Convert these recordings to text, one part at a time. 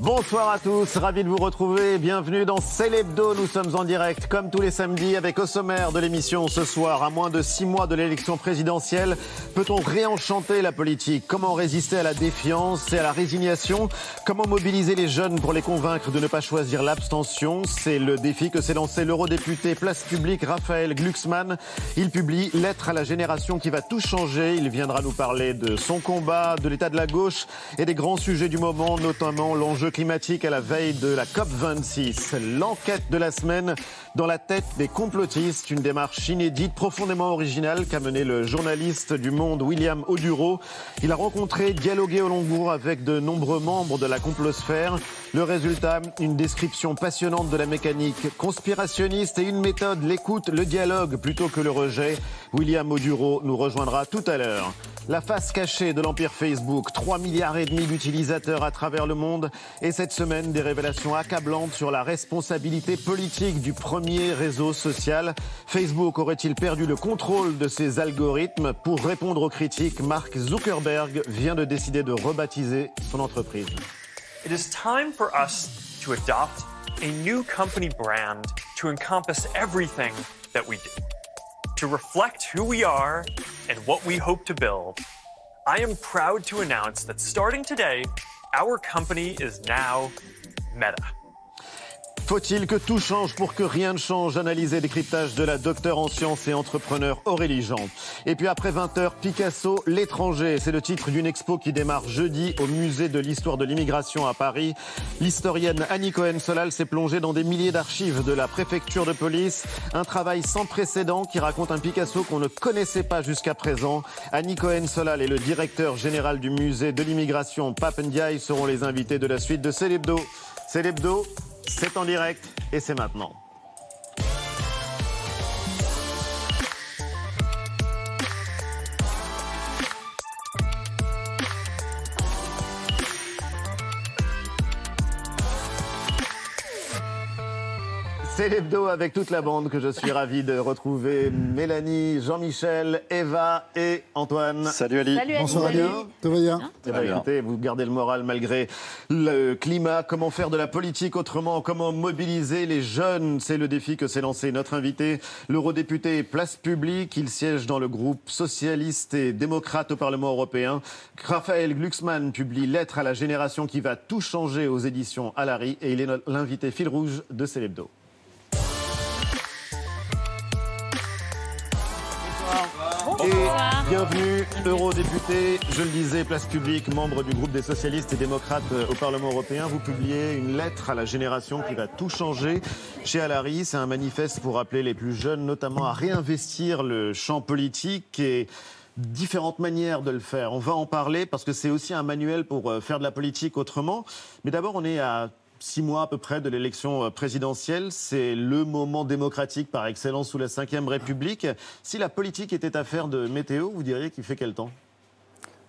Bonsoir à tous, ravi de vous retrouver. Bienvenue dans Célébdo. Nous sommes en direct, comme tous les samedis, avec au sommaire de l'émission ce soir, à moins de six mois de l'élection présidentielle, peut-on réenchanter la politique? Comment résister à la défiance et à la résignation? Comment mobiliser les jeunes pour les convaincre de ne pas choisir l'abstention? C'est le défi que s'est lancé l'eurodéputé Place Publique Raphaël Glucksmann. Il publie Lettre à la génération qui va tout changer. Il viendra nous parler de son combat, de l'état de la gauche et des grands sujets du moment, notamment l'enjeu climatique à la veille de la COP26. L'enquête de la semaine dans la tête des complotistes, une démarche inédite, profondément originale qu'a mené le journaliste du Monde William Oduro. Il a rencontré, dialogué au long cours avec de nombreux membres de la complosphère. Le résultat, une description passionnante de la mécanique conspirationniste et une méthode, l'écoute, le dialogue plutôt que le rejet. William Oduro nous rejoindra tout à l'heure. La face cachée de l'empire Facebook, 3 milliards et demi d'utilisateurs à travers le monde et cette semaine des révélations accablantes sur la responsabilité politique du premier réseau social. Facebook aurait-il perdu le contrôle de ses algorithmes? Pour répondre aux critiques, Mark Zuckerberg vient de décider de rebaptiser son entreprise. It is time for us to adopt a new company brand to encompass everything that we do. to reflect who we are and what we hope to build, I am proud to announce that starting today, our company is now Meta. Faut-il que tout change pour que rien ne change? Analyser décryptage de la docteure en sciences et entrepreneur Aurélie Jean. Et puis après 20h, Picasso, l'étranger. C'est le titre d'une expo qui démarre jeudi au musée de l'histoire de l'immigration à Paris. L'historienne Annie Cohen-Solal s'est plongée dans des milliers d'archives de la préfecture de police. Un travail sans précédent qui raconte un Picasso qu'on ne connaissait pas jusqu'à présent. Annie Cohen-Solal et le directeur général du musée de l'immigration, Pape Ndiaye, seront les invités de la suite de Célébdo. Célébdo, c'est en direct et c'est maintenant. C'est l'hebdo avec toute la bande que je suis ravi de retrouver. Mélanie, Jean-Michel, Eva et Antoine. Salut Ali. Bonsoir Ali. Tout va bien eh ben, écoutez, vous gardez le moral malgré le climat. Comment faire de la politique autrement? Comment mobiliser les jeunes? C'est le défi que s'est lancé notre invité, l'eurodéputé Place Publique. Il siège dans le groupe socialiste et démocrate au Parlement européen. Raphaël Glucksmann publie Lettre à la génération qui va tout changer aux éditions Alary et il est l'invité fil rouge de Célébdo. Et bienvenue, eurodéputé, je le disais, place publique, membre du groupe des socialistes et démocrates euh, au Parlement européen. Vous publiez une lettre à la génération qui va tout changer. Chez Alary, c'est un manifeste pour appeler les plus jeunes, notamment à réinvestir le champ politique et différentes manières de le faire. On va en parler parce que c'est aussi un manuel pour euh, faire de la politique autrement. Mais d'abord, on est à six mois à peu près de l'élection euh, présidentielle. C'est le moment démocratique par excellence sous la Ve République. Si la politique était affaire de météo, vous diriez qu'il fait quel temps?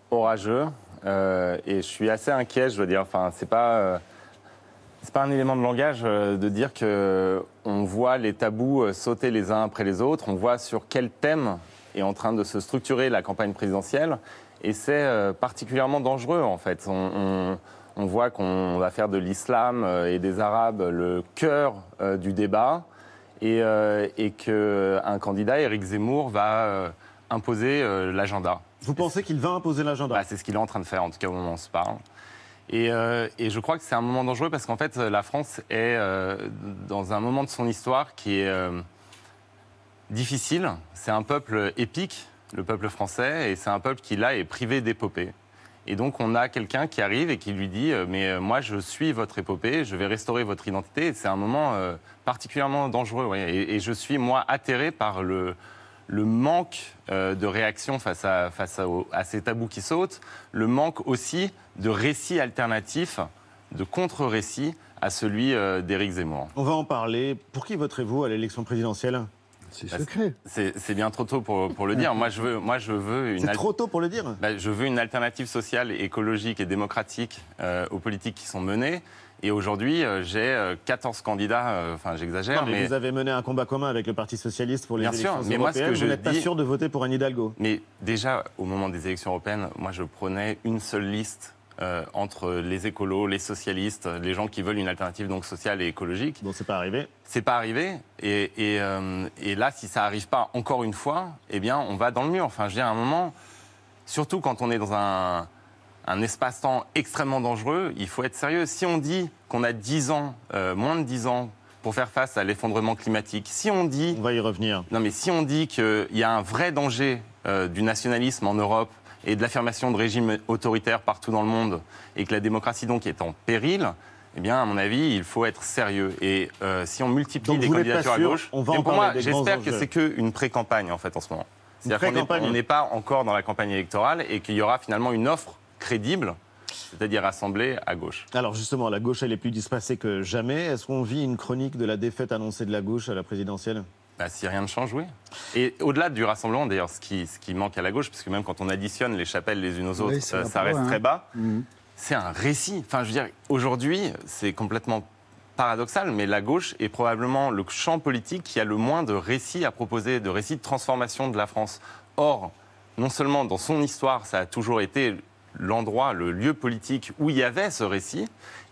Orageux. Euh, et je suis assez inquiet, je veux dire. Enfin, c'est pas. Euh, c'est pas un élément de langage de dire que on voit les tabous sauter les uns après les autres. On voit sur quel thème est en train de se structurer la campagne présidentielle, et c'est particulièrement dangereux en fait. Voit qu'on va faire de l'islam euh, et des Arabes le cœur euh, du débat et, euh, et qu'un candidat, Éric Zemmour, va imposer l'agenda. Vous pensez qu'il va imposer l'agenda? Bah, C'est ce qu'il est en train de faire, en tout cas au moment où on se parle. Et, et je crois que c'est un moment dangereux parce qu'en fait, la France est dans un moment de son histoire qui est difficile. C'est un peuple épique, le peuple français, et c'est un peuple qui, là, est privé d'épopée. Et donc, on a quelqu'un qui arrive et qui lui dit euh, Mais euh, moi, je suis votre épopée, je vais restaurer votre identité. C'est un moment euh, particulièrement dangereux. Et, je suis, moi, atterré par le, manque de réaction face, à, face à, ces tabous qui sautent, le manque aussi de récits alternatifs, de contre-récits à celui d'Éric Zemmour. On va en parler. Pour qui voterez-vous à l'élection présidentielle? C'est secret. C'est bien trop tôt pour, pour, le dire. Moi, je veux, moi, je veux une. C'est trop tôt pour le dire. Bah, je veux une alternative sociale, écologique et démocratique euh, aux politiques qui sont menées. Et aujourd'hui, euh, j'ai 14 euh, candidats, enfin j'exagère. Mais, vous avez mené un combat commun avec le Parti Socialiste pour les Bien élections sûr, mais moi, ce que je vous n'êtes pas sûr de voter pour Anne Hidalgo. Mais déjà, au moment des élections européennes, moi je prenais une seule liste euh, entre les écolos, les socialistes, les gens qui veulent une alternative donc sociale et écologique. Bon, c'est pas arrivé. C'est pas arrivé. Et, et, euh, et là, si ça arrive pas encore une fois, eh bien, on va dans le mur. Enfin, je veux dire, à un moment, surtout quand on est dans un, un espace-temps extrêmement dangereux, il faut être sérieux. Si on dit qu'on a 10 ans, euh, moins de 10 ans, pour faire face à l'effondrement climatique, si on dit... On va y revenir. Non, mais si on dit qu'il y a un vrai danger du nationalisme en Europe et de l'affirmation de régimes autoritaires partout dans le monde, et que la démocratie donc est en péril, eh bien, à mon avis, il faut être sérieux. Et euh, si on multiplie Donc, les candidatures à gauche, on va et en pour moi, j'espère que c'est qu'une pré-campagne en fait en ce moment. C'est-à-dire qu'on n'est- pas encore dans la campagne électorale et qu'il y aura finalement une offre crédible, c'est-à-dire assemblée à gauche. Alors justement, la gauche, elle est plus dispersée que jamais. Est-ce qu'on vit une chronique de la défaite annoncée de la gauche à la présidentielle? Bah, si rien ne change, oui. Et au-delà du rassemblement, d'ailleurs, ce qui, ce qui manque à la gauche, parce que même quand on additionne les chapelles les unes aux autres, Oui, ça reste très hein. bas, c'est un récit. Enfin, je veux dire, aujourd'hui, c'est complètement paradoxal, mais la gauche est probablement le champ politique qui a le moins de récits à proposer, de récits de transformation de la France. Or, non seulement dans son histoire, ça a toujours été l'endroit, le lieu politique où il y avait ce récit,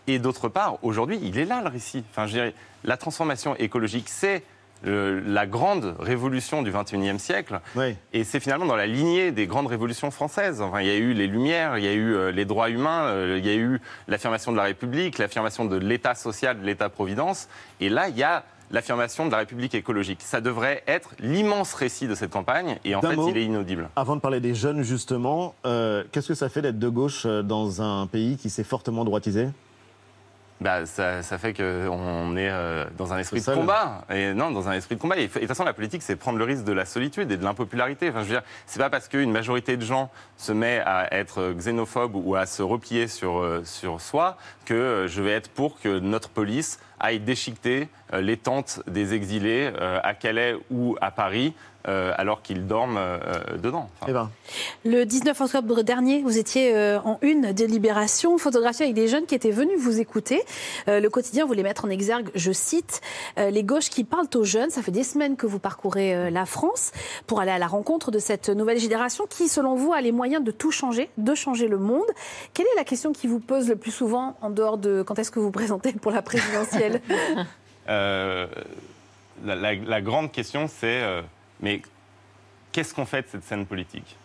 et d'autre part, aujourd'hui, il est là le récit. Enfin, je dirais, la transformation écologique, c'est le- la grande révolution du XXIe siècle. Oui. Et c'est finalement dans la lignée des grandes révolutions françaises. Enfin, il y a eu les Lumières, il y a eu euh, les droits humains, euh, il y a eu l'affirmation de la République, l'affirmation de l'État social, de l'État-providence. Et là, il y a l'affirmation de la République écologique. Ça devrait être l'immense récit de cette campagne. Et en fait, mot. il est inaudible. Avant de parler des jeunes, justement, euh, qu'est-ce que ça fait d'être de gauche dans un pays qui s'est fortement droitisé? Bah, ça, ça fait qu'on est euh, dans un esprit de combat. Et non, dans un esprit de combat. Et, et de toute façon, la politique, c'est prendre le risque de la solitude et de l'impopularité. Enfin, je veux dire, c'est pas parce qu'une majorité de gens se met à être xénophobe ou à se replier sur, euh, sur soi que euh, je vais être pour que notre police aille déchiqueter euh, les tentes des exilés euh, à Calais ou à Paris euh, alors qu'ils dorment euh, dedans. Enfin, Eh ben, Le 19 octobre dernier, vous étiez euh, en une des Libérations, photographiée avec des jeunes qui étaient venus vous écouter. Euh, le quotidien voulait mettre en exergue, je cite, euh, les gauches qui parlent aux jeunes. Ça fait des semaines que vous parcourez euh, la France pour aller à la rencontre de cette nouvelle génération qui, selon vous, a les moyens de tout changer, de changer le monde. Quelle est la question qui vous pose le plus souvent en dehors de quand est-ce que vous vous présentez pour la présidentielle? Euh, la, la- la grande question, c'est euh, mais qu'est-ce qu'on fait de cette scène politique?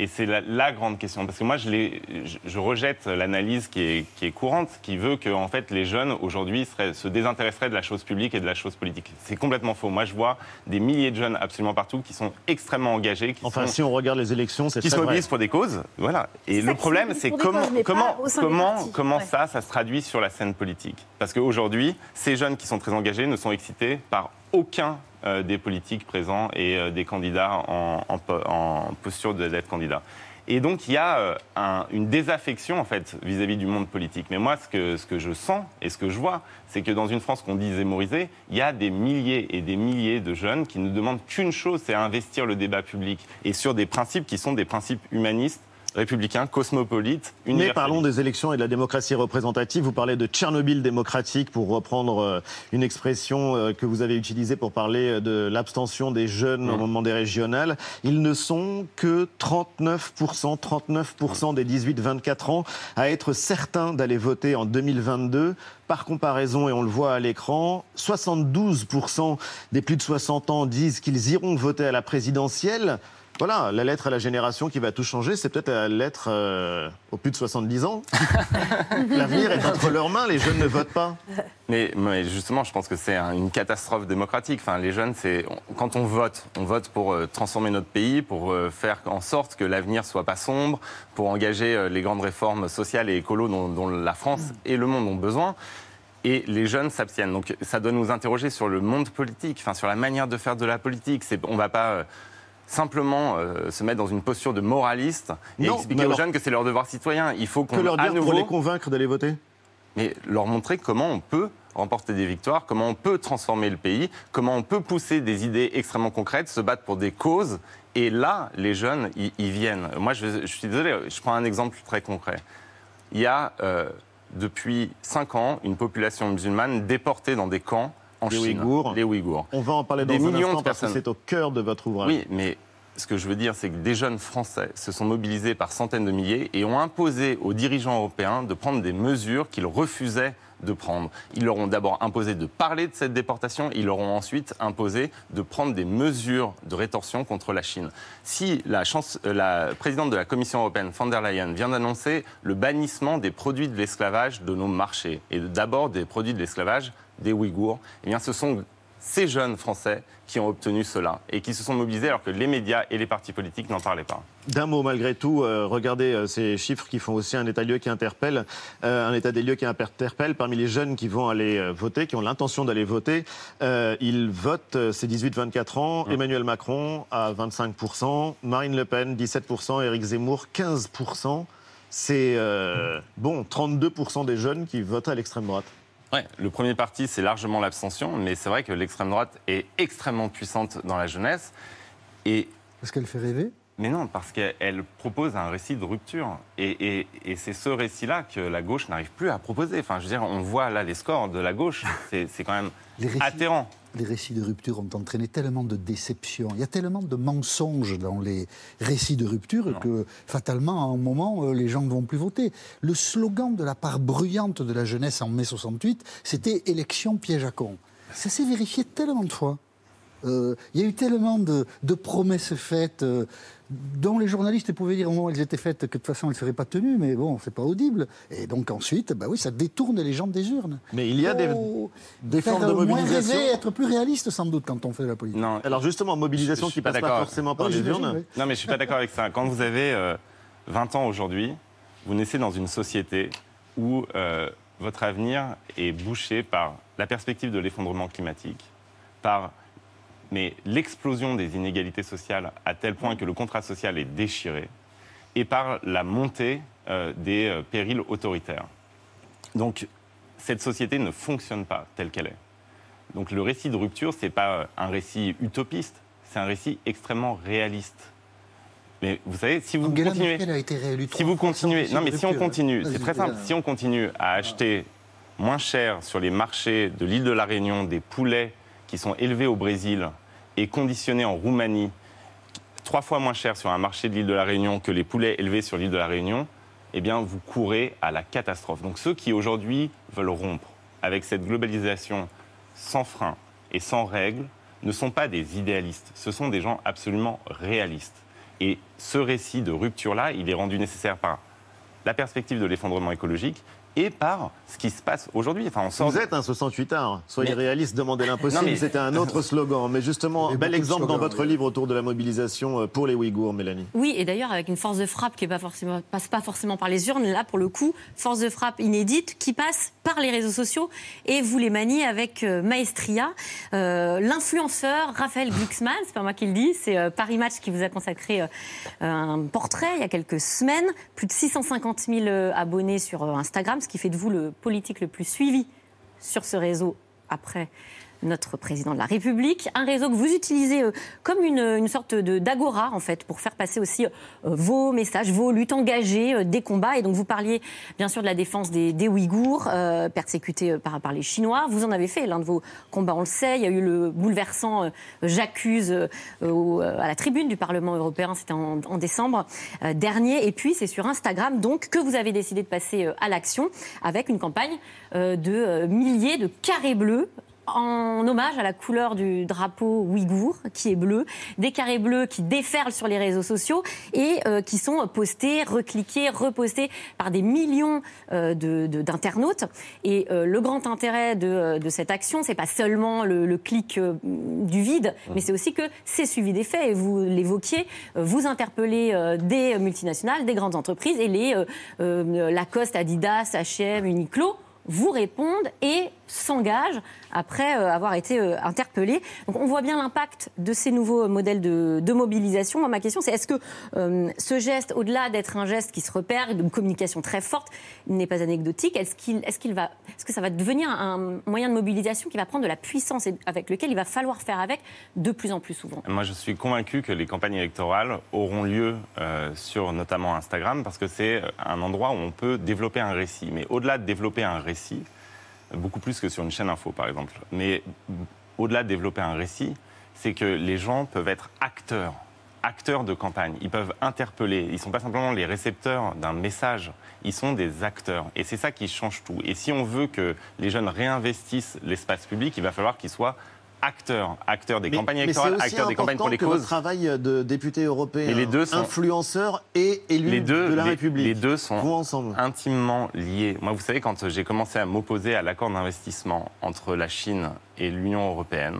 Et c'est la, la grande question. Parce que moi, je, l'ai- je, je rejette l'analyse qui est, qui est courante, qui veut que en fait, les jeunes, aujourd'hui, se désintéresseraient de la chose publique et de la chose politique. C'est complètement faux. Moi, je vois des milliers de jeunes absolument partout qui sont extrêmement engagés, qui enfin, sont si on regarde les élections, c'est qui se mobilisent pour des causes. Voilà. Et le problème, c'est comment, causes, comment, comment, partis. comment Ouais. ça, ça se traduit sur la scène politique? Parce qu'aujourd'hui, ces jeunes qui sont très engagés ne sont excités par aucun des politiques présents et euh, des candidats en, en po- en posture d'être candidats. Et donc, il y a euh, un- une désaffection, en fait, vis-à-vis du monde politique. Mais moi, ce que, ce que je sens et ce que je vois, c'est que dans une France qu'on dit zémorisée, il y a des milliers et des milliers de jeunes qui ne demandent qu'une chose, c'est investir le débat public. Et sur des principes qui sont des principes humanistes, républicains, cosmopolites, Mais parlons des élections et de la démocratie représentative. Vous parlez de Tchernobyl démocratique pour reprendre euh, une expression euh, que vous avez utilisée pour parler euh, de l'abstention des jeunes au moment des régionales. Ils ne sont que 39%, 39% des 18-24 ans à être certains d'aller voter en 2022. Par comparaison, et on le voit à l'écran, 72% des plus de 60 ans disent qu'ils iront voter à la présidentielle. Voilà, la lettre à la génération qui va tout changer, c'est peut-être la lettre euh, aux plus de 70 ans. L'avenir est entre leurs mains, les jeunes ne votent pas. Mais, mais justement, je pense que c'est un- une catastrophe démocratique. Enfin, les jeunes, c'est quand on vote, on vote pour euh, transformer notre pays, pour euh, faire en sorte que l'avenir soit pas sombre, pour engager euh, les grandes réformes sociales et écolo dont, dont la France et le monde ont besoin. Et les jeunes s'abstiennent. Donc, ça doit nous interroger sur le monde politique, enfin, sur la manière de faire de la politique. On va pas euh, simplement euh, se mettre dans une posture de moraliste et Non, expliquer aux jeunes que c'est leur devoir citoyen. Il faut qu'on Que leur dire nouveau pour les convaincre d'aller voter mais leur montrer comment on peut remporter des victoires, comment on peut transformer le pays, comment on peut pousser des idées extrêmement concrètes, se battre pour des causes. Et là, les jeunes, ils ils viennent. Moi, je, je suis désolé, je prends un exemple très concret. Il y a, euh, depuis 5 ans, une population musulmane déportée dans des camps en Les Chine. Ouïghours. Les Ouïghours. On va en parler dans Des un millions instant de parce que c'est au cœur de votre ouvrage. Oui, mais ce que je veux dire, c'est que des jeunes Français se sont mobilisés par centaines de milliers et ont imposé aux dirigeants européens de prendre des mesures qu'ils refusaient de prendre. Ils leur ont d'abord imposé de parler de cette déportation, ils leur ont ensuite imposé de prendre des mesures de rétorsion contre la Chine. Si la, chance, euh, la présidente de la Commission européenne, von der Leyen, vient d'annoncer le bannissement des produits de l'esclavage de nos marchés, et d'abord des produits de l'esclavage des Ouïghours, eh bien ce sont ces jeunes Français qui ont obtenu cela et qui se sont mobilisés alors que les médias et les partis politiques n'en parlaient pas. D'un mot, malgré tout, euh, regardez euh, ces chiffres qui font aussi un état des lieux qui interpelle, euh, un état des lieux qui interpelle parmi les jeunes qui vont aller voter, qui ont l'intention d'aller voter. ils votent, c'est 18-24 ans, Emmanuel Macron à 25%, Marine Le Pen 17%, Éric Zemmour 15%. C'est bon, 32% des jeunes qui votent à l'extrême droite. Ouais, le premier parti, c'est largement l'abstention, mais c'est vrai que l'extrême droite est extrêmement puissante dans la jeunesse. Et... Parce qu'elle fait rêver? Mais non, parce qu'elle propose un récit de rupture. Et, c'est ce récit-là que la gauche n'arrive plus à proposer. Enfin, je veux dire, on voit là les scores de la gauche, c'est quand même atterrant. Les récits de rupture ont entraîné tellement de déceptions, il y a tellement de mensonges dans les récits de rupture que fatalement, à un moment, euh, les gens ne vont plus voter. Le slogan de la part bruyante de la jeunesse en mai 68, c'était élection piège à con. Ça s'est vérifié tellement de fois. Euh, il y a eu tellement de, promesses faites euh, dont les journalistes pouvaient dire au moment où elles étaient faites que de toute façon elles ne seraient pas tenues, mais bon, c'est pas audible. Et donc ensuite, bah oui, ça détourne les gens des urnes. Mais il y a des, des formes de mobilisation. Moins être plus réaliste sans doute quand on fait la politique. Non, alors justement, mobilisation qui passe pas, forcément par les urnes. Non, mais je suis pas d'accord avec ça. Quand vous avez 20 euh, ans aujourd'hui, vous naissez dans une société où votre avenir est bouché par la perspective de l'effondrement climatique, par mais l'explosion des inégalités sociales à tel point que le contrat social est déchiré, et par la montée euh, des euh, périls autoritaires. Donc cette société ne fonctionne pas telle qu'elle est. Donc le récit de rupture, ce n'est pas euh, un récit utopiste, c'est un récit extrêmement réaliste. Mais vous savez, si vous continuez, si vous continuez, non mais si on continue, c'est très simple. Si on continue à acheter moins cher sur les marchés de l'île de la Réunion des poulets qui sont élevés au Brésil et conditionné en Roumanie trois fois moins cher sur un marché de l'île de la Réunion que les poulets élevés sur l'île de la Réunion, eh bien, vous courez à la catastrophe. Donc ceux qui aujourd'hui veulent rompre avec cette globalisation sans frein et sans règles ne sont pas des idéalistes, ce sont des gens absolument réalistes. Et ce récit de rupture-là, il est rendu nécessaire par la perspective de l'effondrement écologique et par ce qui se passe aujourd'hui. Enfin, Vous êtes un 68 art. Soyez réaliste, demandez l'impossible. C'était un autre slogan. Mais justement, bel exemple dans votre livre autour de la mobilisation euh, pour les Ouïghours, Mélanie. Oui, et d'ailleurs avec une force de frappe qui ne passe pas forcément par les urnes. Là, pour le coup, force de frappe inédite qui passe par les réseaux sociaux et vous les maniez avec euh, maestria. Euh, l'influenceur Raphaël Glucksmann, c'est pas moi qui le dis, c'est Paris Match qui vous a consacré un portrait il y a quelques semaines. Plus de 650 000 abonnés sur Instagram ce qui fait de vous le politique le plus suivi sur ce réseau après notre président de la République. Un réseau que vous utilisez euh, comme une, sorte d'agora, en fait, pour faire passer aussi euh, vos messages, vos luttes engagées, euh, des combats. Et donc, vous parliez bien sûr de la défense des, Ouïghours, persécutés par, les Chinois. Vous en avez fait l'un de vos combats, on le sait. Il y a eu le bouleversant J'accuse à la tribune du Parlement européen, c'était en, décembre dernier. Et puis, c'est sur Instagram, donc, que vous avez décidé de passer à l'action avec une campagne de milliers de carrés bleus en hommage à la couleur du drapeau ouïghour, qui est bleu, des carrés bleus qui déferlent sur les réseaux sociaux et euh, qui sont postés, recliqués, repostés par des millions euh, d'internautes. Et euh, le grand intérêt de, cette action, c'est pas seulement le, clic du vide, mais c'est aussi que c'est suivi des faits. Et vous l'évoquiez, vous interpellez des multinationales, des grandes entreprises et les Lacoste, Adidas, H&M, Uniqlo vous répondent et s'engagent après euh, avoir été euh, interpellés. Donc on voit bien l'impact de ces nouveaux modèles de, mobilisation. ma question, c'est est-ce que euh, ce geste, au-delà d'être un geste qui se repère, d'une communication très forte, n'est pas anecdotique Est-ce qu'il est qu'il va, est-ce que ça va devenir un moyen de mobilisation qui va prendre de la puissance et avec lequel il va falloir faire avec de plus en plus souvent? Moi, je suis convaincu que les campagnes électorales auront lieu sur notamment Instagram parce que c'est un endroit où on peut développer un récit. Mais au-delà de développer un récit, beaucoup plus que sur une chaîne info, par exemple. Mais au-delà de développer un récit, c'est que les gens peuvent être acteurs acteurs de campagne. Ils peuvent interpeller. Ils ne sont pas simplement les récepteurs d'un message. Ils sont des acteurs. Et c'est ça qui change tout. Et si on veut que les jeunes réinvestissent l'espace public, il va falloir qu'ils soient acteurs, acteurs des Mais- campagnes électorales, acteurs des campagnes pour les que votre causes. travail de député européen, Mais les deux sont- influenceur et élu de la les- République, les deux sont ensemble. intimement liés. Moi, vous savez, quand j'ai commencé à m'opposer à l'accord d'investissement entre la Chine et l'Union européenne,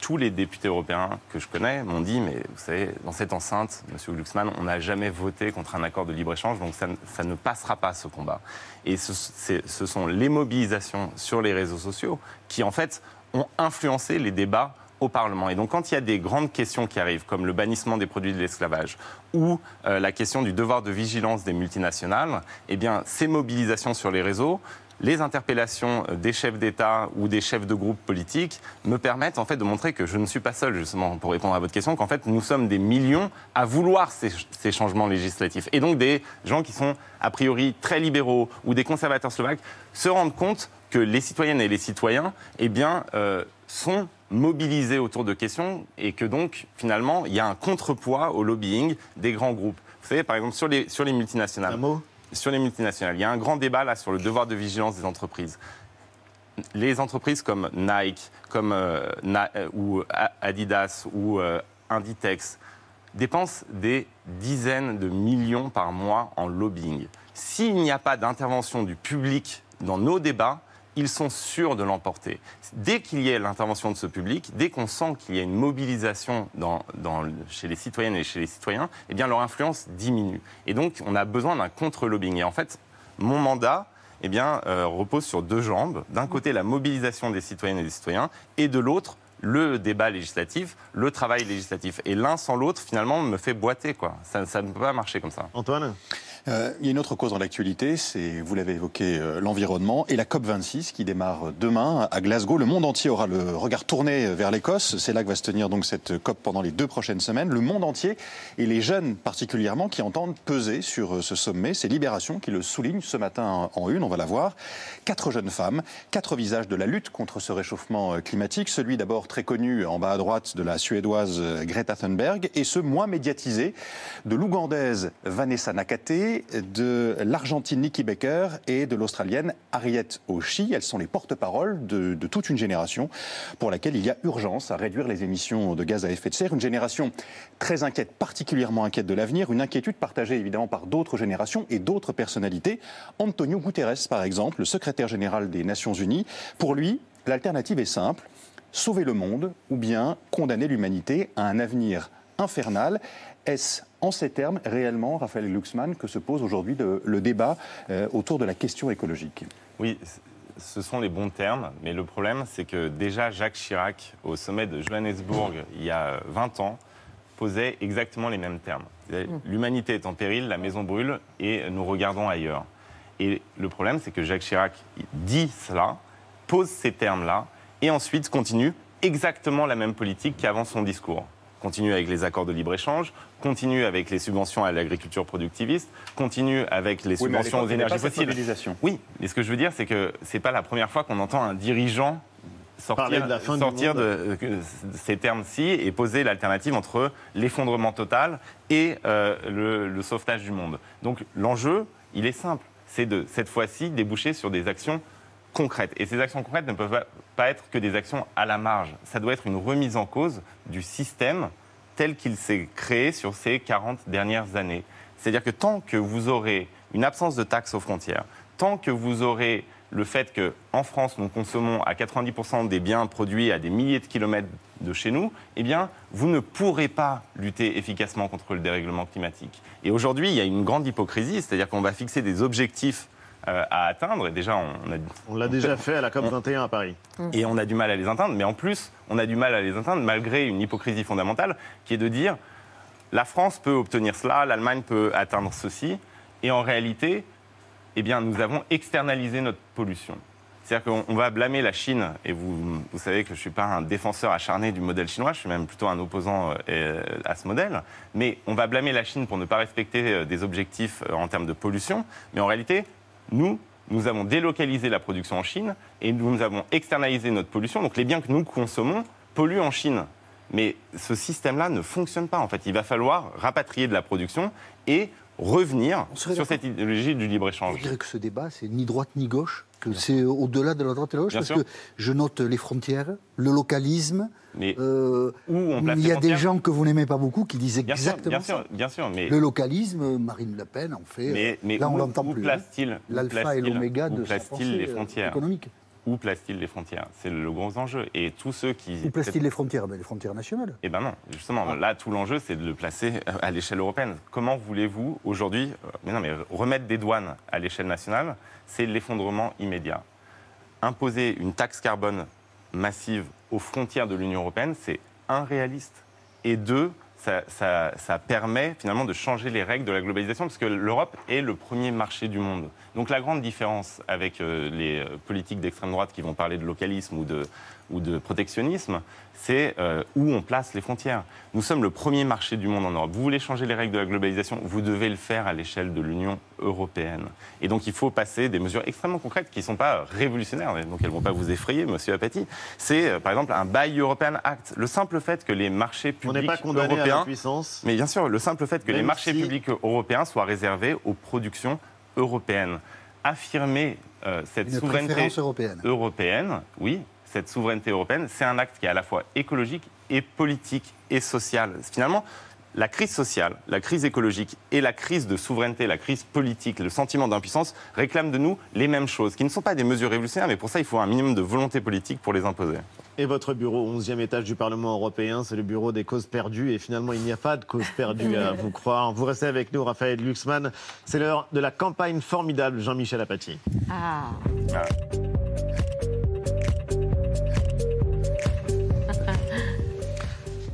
tous les députés européens que je connais m'ont dit, mais vous savez, dans cette enceinte, Monsieur Glucksmann, on n'a jamais voté contre un accord de libre-échange, donc ça, ne- ça ne passera pas ce combat. Et ce sont les mobilisations sur les réseaux sociaux qui, en fait, ont influencé les débats au Parlement. Et donc, quand il y a des grandes questions qui arrivent, comme le bannissement des produits de l'esclavage ou euh, la question du devoir de vigilance des multinationales, eh bien, ces mobilisations sur les réseaux, les interpellations euh, des chefs d'État ou des chefs de groupes politiques me permettent en fait de montrer que je ne suis pas seul, justement, pour répondre à votre question, qu'en fait, nous sommes des millions à vouloir ces, ces changements législatifs. Et donc, des gens qui sont a priori très libéraux ou des conservateurs slovaques se rendent compte que les citoyennes et les citoyens, eh bien, euh, sont mobilisés autour de questions et que donc, finalement, il y a un contrepoids au lobbying des grands groupes. Vous savez, par exemple, sur les, sur les multinationales. Un mot? Sur les multinationales, il y a un grand débat là sur le devoir de vigilance des entreprises. Les entreprises comme Nike, comme euh, Na- euh, ou Adidas ou euh, Inditex dépensent des dizaines de millions par mois en lobbying. S'il n'y a pas d'intervention du public dans nos débats, ils sont sûrs de l'emporter. Dès qu'il y ait l'intervention de ce public, dès qu'on sent qu'il y a une mobilisation chez les citoyennes et chez les citoyens, eh bien leur influence diminue. Et donc on a besoin d'un contre-lobbying. Et en fait, mon mandat eh bien, euh, repose sur deux jambes. D'un côté, la mobilisation des citoyennes et des citoyens, et de l'autre, le débat législatif, le travail législatif. Et l'un sans l'autre, finalement, me fait boiter. Quoi. Ça ne peut pas marcher comme ça. Antoine? Euh, il y a une autre cause dans l'actualité, c'est, vous l'avez évoqué, euh, l'environnement et la COP26 qui démarre demain à Glasgow. Le monde entier aura le regard tourné vers l'Écosse. C'est là que va se tenir donc cette COP pendant les deux prochaines semaines. Le monde entier et les jeunes particulièrement qui entendent peser sur euh, ce sommet. C'est Libération qui le souligne ce matin en une, on va la voir. Quatre jeunes femmes, quatre visages de la lutte contre ce réchauffement climatique. Celui d'abord très connu en bas à droite de la suédoise Greta Thunberg et ce moins médiatisé de l'ougandaise Vanessa Nakate, de l'Argentine Nikki Baker et de l'Australienne Harriet Oshie. Elles sont les porte-paroles de, de toute une génération pour laquelle il y a urgence à réduire les émissions de gaz à effet de serre. Une génération très inquiète, particulièrement inquiète de l'avenir, une inquiétude partagée évidemment par d'autres générations et d'autres personnalités. Antonio Guterres, par exemple, le secrétaire général des Nations Unies, pour lui, l'alternative est simple sauver le monde ou bien condamner l'humanité à un avenir infernal. Est-ce en ces termes réellement, Raphaël Glucksmann, que se pose aujourd'hui le, le débat euh, autour de la question écologique? Oui, ce sont les bons termes, mais le problème, c'est que déjà Jacques Chirac, au sommet de Johannesburg, il y a 20 ans, posait exactement les mêmes termes. L'humanité est en péril, la maison brûle et nous regardons ailleurs. Et le problème, c'est que Jacques Chirac dit cela, pose ces termes-là, et ensuite continue exactement la même politique qu'avant son discours. Continue avec les accords de libre-échange, continue avec les subventions à l'agriculture productiviste, continue avec les subventions aux énergies fossiles. Oui, mais ce que je veux dire, c'est que c'est pas la première fois qu'on entend un dirigeant sortir, de la fin du sortir monde. de, que- ces termes-ci et poser l'alternative entre l'effondrement total et euh, le, le sauvetage du monde. Donc l'enjeu, il est simple, c'est de cette fois-ci déboucher sur des actions concrètes. Et ces actions concrètes ne peuvent pas- être que des actions à la marge. Ça doit être une remise en cause du système tel qu'il s'est créé sur ces 40 dernières années. C'est-à-dire que tant que vous aurez une absence de taxes aux frontières, tant que vous aurez le fait qu'en France, nous consommons à 90% des biens produits à des milliers de kilomètres de chez nous, eh bien, vous ne pourrez pas lutter efficacement contre le dérèglement climatique. Et aujourd'hui, il y a une grande hypocrisie, c'est-à-dire qu'on va fixer des objectifs euh, à atteindre. Et déjà, on a, On l'a déjà fait à la COP 21 à Paris. et on a du mal à les atteindre, mais en plus, on a du mal à les atteindre malgré une hypocrisie fondamentale qui est de dire la France peut obtenir cela, l'Allemagne peut atteindre ceci, et en réalité, eh bien, nous avons externalisé notre pollution. C'est-à-dire qu'on on va blâmer la Chine, et vous, vous savez que je ne suis pas un défenseur acharné du modèle chinois, je suis même plutôt un opposant euh, à ce modèle, mais on va blâmer la Chine pour ne pas respecter euh, des objectifs en termes de pollution, mais en réalité, nous, nous avons délocalisé la production en Chine et nous avons externalisé notre pollution. Donc les biens que nous consommons polluent en Chine. Mais ce système-là ne fonctionne pas. En fait, il va falloir rapatrier de la production et revenir sur cette idéologie du Je libre-échange. dirais que ce débat, c'est ni droite ni gauche, que c'est au-delà de la droite et de la gauche, Bien parce sûr. que je note les frontières, le localisme. Mais euh, où on place il y a des gens que vous n'aimez pas beaucoup qui disent Bien sûr, exactement bien sûr, ça. bien sûr, mais Le localisme, Marine Le Pen en fait. euh, Mais, mais là, on l'entend plus. hein. place-t-il L'alpha et l'oméga de place-t-il les euh, frontières? économique. Où place-t-il les frontières? C'est le gros enjeu. Et tous ceux qui. Où place-t-il les frontières? Ben, Les frontières nationales. Eh ben non, justement, là, tout l'enjeu, c'est de le placer euh, à l'échelle européenne. Comment voulez-vous, aujourd'hui, euh, mais non, mais remettre des douanes à l'échelle nationale, c'est l'effondrement immédiat. Imposer une taxe carbone massive aux frontières de l'Union européenne, c'est irréaliste. Et deux, ça, ça- ça permet finalement de changer les règles de la globalisation, parce que l'Europe est le premier marché du monde. Donc la grande différence avec euh, les euh, politiques d'extrême droite qui vont parler de localisme ou de, ou de protectionnisme, c'est euh, où on place les frontières. Nous sommes le premier marché du monde en Europe. Vous voulez changer les règles de la globalisation, vous devez le faire à l'échelle de l'Union européenne. Et donc il faut passer des mesures extrêmement concrètes qui ne sont pas révolutionnaires, donc elles ne vont pas vous effrayer, monsieur Apathy. C'est euh, par exemple un Buy European Act. Le simple fait que les marchés On n'est publics pas condamné à européens... Mais bien sûr, le simple fait que Même les marchés si- publics européens soient réservés aux productions européennes. Affirmer euh, cette Une souveraineté européenne. européenne, oui, cette souveraineté européenne, c'est un acte qui est à la fois écologique et politique et social. Finalement, la crise sociale, la crise écologique et la crise de souveraineté, la crise politique, le sentiment d'impuissance réclament de nous les mêmes choses, qui ne sont pas des mesures révolutionnaires, mais pour ça, il faut un minimum de volonté politique pour les imposer. Et votre bureau, au 11e étage du Parlement européen, c'est le bureau des causes perdues. Et finalement, il n'y a pas de cause perdue à vous croire. Vous restez avec nous, Raphaël Luxman. C'est l'heure de la campagne formidable Jean-Michel Apathy. Ah.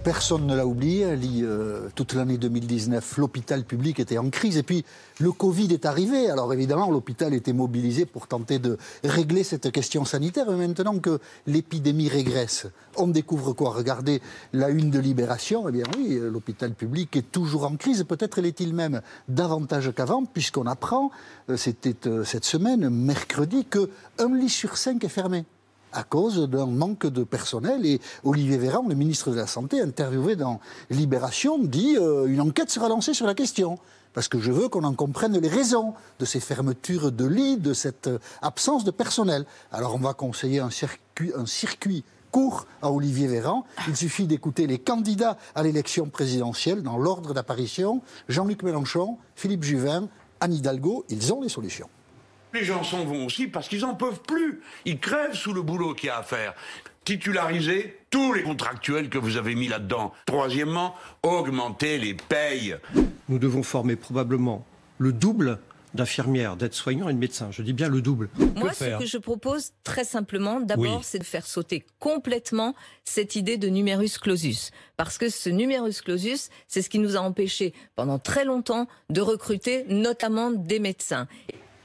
Personne ne l'a oublié. Euh, toute l'année 2019, l'hôpital public était en crise. Et puis, le Covid est arrivé. Alors, évidemment, l'hôpital était mobilisé pour tenter de régler cette question sanitaire. Mais maintenant que l'épidémie régresse, on découvre quoi? Regardez la une de Libération. Eh bien, oui, l'hôpital public est toujours en crise. Peut-être l'est-il même davantage qu'avant, puisqu'on apprend, euh, c'était euh, cette semaine, mercredi, qu'un lit sur cinq est fermé à cause d'un manque de personnel. Et Olivier Véran, le ministre de la Santé, interviewé dans Libération, dit euh, une enquête sera lancée sur la question. Parce que je veux qu'on en comprenne les raisons de ces fermetures de lits, de cette euh, absence de personnel. Alors on va conseiller un circuit, un circuit court à Olivier Véran. Il suffit d'écouter les candidats à l'élection présidentielle dans l'ordre d'apparition. Jean-Luc Mélenchon, Philippe Juvin, Anne Hidalgo, ils ont les solutions. Les gens s'en vont aussi parce qu'ils en peuvent plus. Ils crèvent sous le boulot qu'il y a à faire. Titulariser tous les contractuels que vous avez mis là-dedans. Troisièmement, augmenter les payes. Nous devons former probablement le double d'infirmières, d'aides-soignants et de médecins. Je dis bien le double. Moi, que ce que je propose très simplement, d'abord, Oui. c'est de faire sauter complètement cette idée de numerus clausus. Parce que ce numerus clausus, c'est ce qui nous a empêchés pendant très longtemps de recruter notamment des médecins.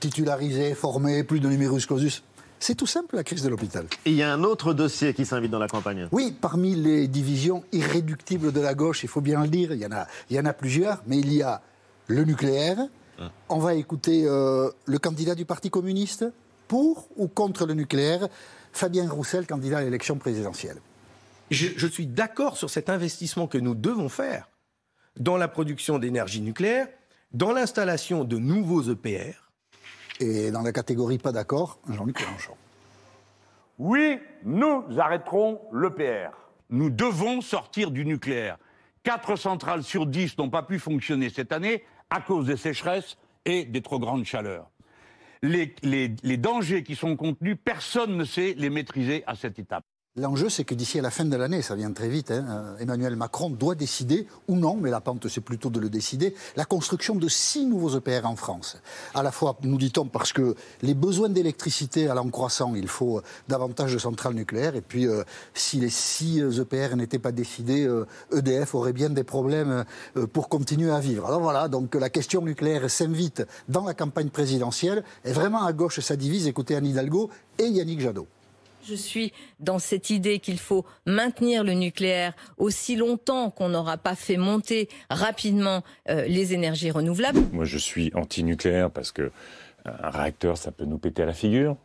Titularisé, formé, plus de numerus clausus. C'est tout simple, la crise de l'hôpital. Et il y a un autre dossier qui s'invite dans la campagne. Oui, parmi les divisions irréductibles de la gauche, il faut bien le dire, il y en a, il y en a plusieurs, mais il y a le nucléaire. On va écouter euh, le candidat du Parti communiste pour ou contre le nucléaire, Fabien Roussel, candidat à l'élection présidentielle. Je, je suis d'accord sur cet investissement que nous devons faire dans la production d'énergie nucléaire, dans l'installation de nouveaux EPR. Et dans la catégorie pas d'accord, Jean-Luc Mélenchon. Oui, nous arrêterons l'EPR. Nous devons sortir du nucléaire. Quatre centrales sur dix n'ont pas pu fonctionner cette année à cause des sécheresses et des trop grandes chaleurs. Les, les- les dangers qui sont contenus, personne ne sait les maîtriser à cette étape. L'enjeu, c'est que d'ici à la fin de l'année, ça vient très vite, hein, euh, Emmanuel Macron doit décider, ou non, mais la pente, c'est plutôt de le décider, la construction de six nouveaux EPR en France. À la fois, nous dit-on, parce que les besoins d'électricité allant croissant, il faut euh, davantage de centrales nucléaires, et puis euh, si les six EPR n'étaient pas décidés, EDF aurait bien des problèmes pour continuer à vivre. Alors voilà, donc la question nucléaire s'invite dans la campagne présidentielle, et vraiment à gauche, ça divise, écoutez Anne Hidalgo et Yannick Jadot. Je suis dans cette idée qu'il faut maintenir le nucléaire aussi longtemps qu'on n'aura pas fait monter rapidement euh, les énergies renouvelables. Moi, je suis anti-nucléaire parce que euh, un réacteur, ça peut nous péter à la figure.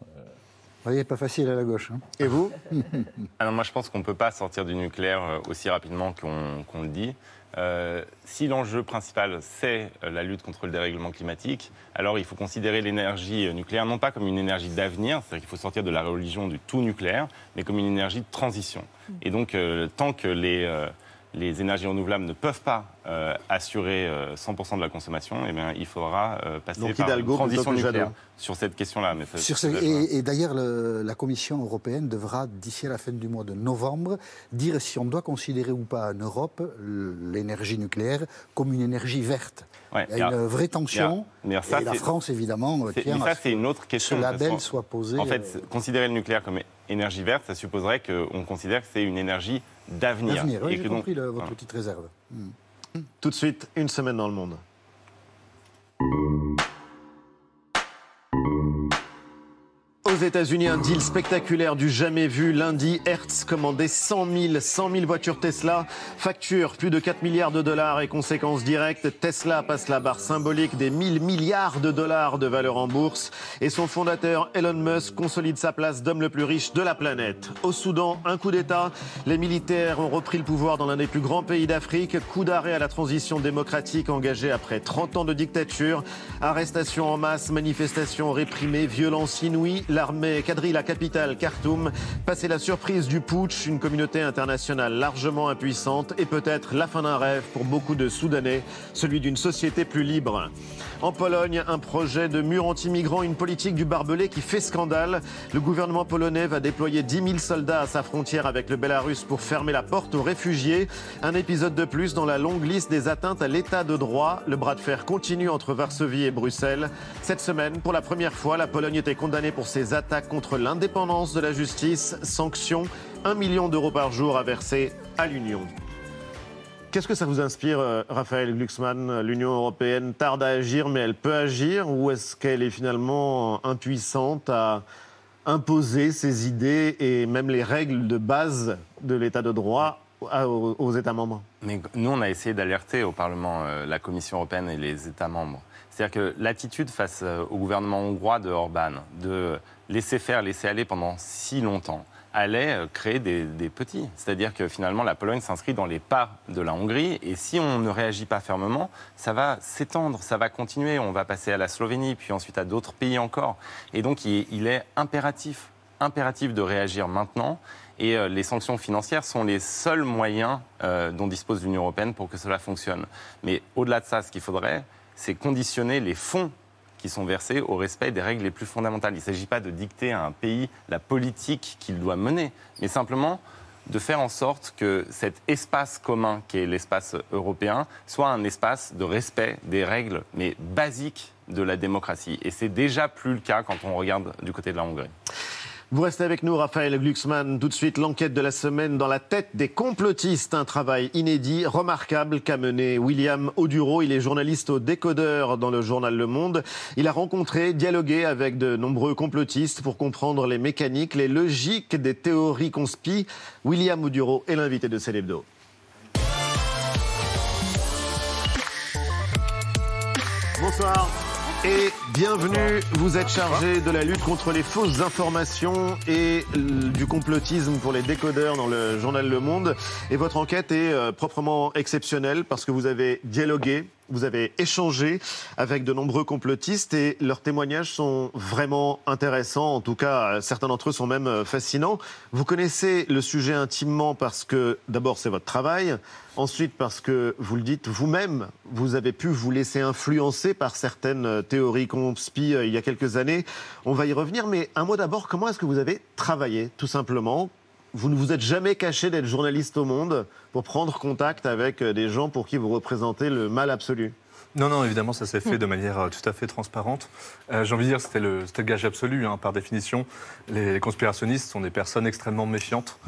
voyez, pas facile à la gauche. hein. Et vous? Alors moi, je pense qu'on ne peut pas sortir du nucléaire euh, aussi rapidement qu'on qu'on le dit. Euh, si l'enjeu principal, c'est euh, la lutte contre le dérèglement climatique, alors il faut considérer l'énergie euh, nucléaire non pas comme une énergie d'avenir, c'est-à-dire qu'il faut sortir de la religion du tout nucléaire, mais comme une énergie de transition. Et donc, euh, tant que les, euh, les énergies renouvelables ne peuvent pas euh, assurer euh, 100% de la consommation, eh bien, il faudra euh, passer Donc, par Hidalgo une transition que nucléaire sur cette question-là. Mais ce- et et d'ailleurs, le- la Commission européenne devra, d'ici à la fin du mois de novembre, dire si on doit considérer ou pas en Europe l'énergie nucléaire comme une énergie verte. Ouais, Il y a une vraie tension. ça, et la France, évidemment, C'est- tient mais à ça, ce c'est que une autre question. ce de toute label façon. soit posé. En fait, euh, considérer le nucléaire comme énergie verte, ça supposerait qu'on considère que c'est une énergie d'avenir. Oui, Et j'ai donc- compris le- votre voilà. petite réserve. Tout de suite, une semaine dans le monde. Aux États-Unis, un deal spectaculaire du jamais vu. Lundi, Hertz commandait 100 000, 100 000 voitures Tesla. Facture plus de 4 milliards de dollars et conséquences directes. Tesla passe la barre symbolique des 1000 milliards de dollars de valeur en bourse. Et son fondateur, Elon Musk, consolide sa place d'homme le plus riche de la planète. Au Soudan, un coup d'État. Les militaires ont repris le pouvoir dans l'un des plus grands pays d'Afrique. Coup d'arrêt à la transition démocratique engagée après 30 ans de dictature. Arrestations en masse, manifestations réprimées, violences inouïes. L'armée quadrille la capitale, Khartoum. Passé la surprise du putsch, une communauté internationale largement impuissante et peut-être la fin d'un rêve pour beaucoup de Soudanais, celui d'une société plus libre. En Pologne, un projet de mur anti-migrants, une politique du barbelé qui fait scandale. Le gouvernement polonais va déployer 10 000 soldats à sa frontière avec le Bélarus pour fermer la porte aux réfugiés. Un épisode de plus dans la longue liste des atteintes à l'état de droit. Le bras de fer continue entre Varsovie et Bruxelles. Cette semaine, pour la première fois, la Pologne était condamnée pour ses attaques contre l'indépendance de la justice. Sanction, 1 million d'euros par jour à verser à l'Union. Qu'est-ce que ça vous inspire, euh, Raphaël Glucksmann? L'Union européenne tarde à agir, mais elle peut agir Ou est-ce qu'elle est finalement impuissante à imposer ses idées et même les règles de base de l'état de droit aux États membres? Mais nous, on a essayé d'alerter au Parlement euh, la Commission européenne et les États membres. C'est-à-dire que l'attitude face euh, au gouvernement hongrois de Orban, de laisser faire, laisser aller pendant si longtemps, allait euh, créer des, petits. C'est-à-dire que finalement, la Pologne s'inscrit dans les pas de la Hongrie. Et si on ne réagit pas fermement, ça va s'étendre, ça va continuer. On va passer à la Slovénie, puis ensuite à d'autres pays encore. Et donc, il, est impératif, impératif de réagir maintenant. Et euh, les sanctions financières sont les seuls moyens dont dispose l'Union européenne pour que cela fonctionne. Mais au-delà de ça, ce qu'il faudrait, c'est conditionner les fonds qui sont versés au respect des règles les plus fondamentales. Il ne s'agit pas de dicter à un pays la politique qu'il doit mener, mais simplement de faire en sorte que cet espace commun qui est l'espace européen soit un espace de respect des règles, mais basiques de la démocratie. Et c'est déjà plus le cas quand on regarde du côté de la Hongrie. Vous restez avec nous, Raphaël Glucksmann. Tout de suite, l'enquête de la semaine dans la tête des complotistes. Un travail inédit, remarquable qu'a mené William Oduro. Il est journaliste au décodeur dans le journal Le Monde. Il a rencontré, dialogué avec de nombreux complotistes pour comprendre les mécaniques, les logiques des théories conspi. William Oduro est l'invité de Célébdo. Bonsoir. Et bienvenue, vous êtes chargé de la lutte contre les fausses informations et du complotisme pour les décodeurs dans le journal Le Monde. Et votre enquête est euh, proprement exceptionnelle parce que vous avez dialogué, vous avez échangé avec de nombreux complotistes et leurs témoignages sont vraiment intéressants. En tout cas, certains d'entre eux sont même euh, fascinants. Vous connaissez le sujet intimement parce que d'abord c'est votre travail, ensuite parce que vous le dites vous-même, vous avez pu vous laisser influencer par certaines euh, théories conspi euh, il y a quelques années. On va y revenir, mais un mot d'abord, comment est-ce que vous avez travaillé tout simplement vous ne vous êtes jamais caché d'être journaliste au monde pour prendre contact avec euh, des gens pour qui vous représentez le mal absolu. Non, non, évidemment, ça s'est fait de manière euh, tout à fait transparente. Euh, J'ai envie de dire, c'était le, c'était le gage absolu. hein. Par définition, les, les conspirationnistes sont des personnes extrêmement méfiantes.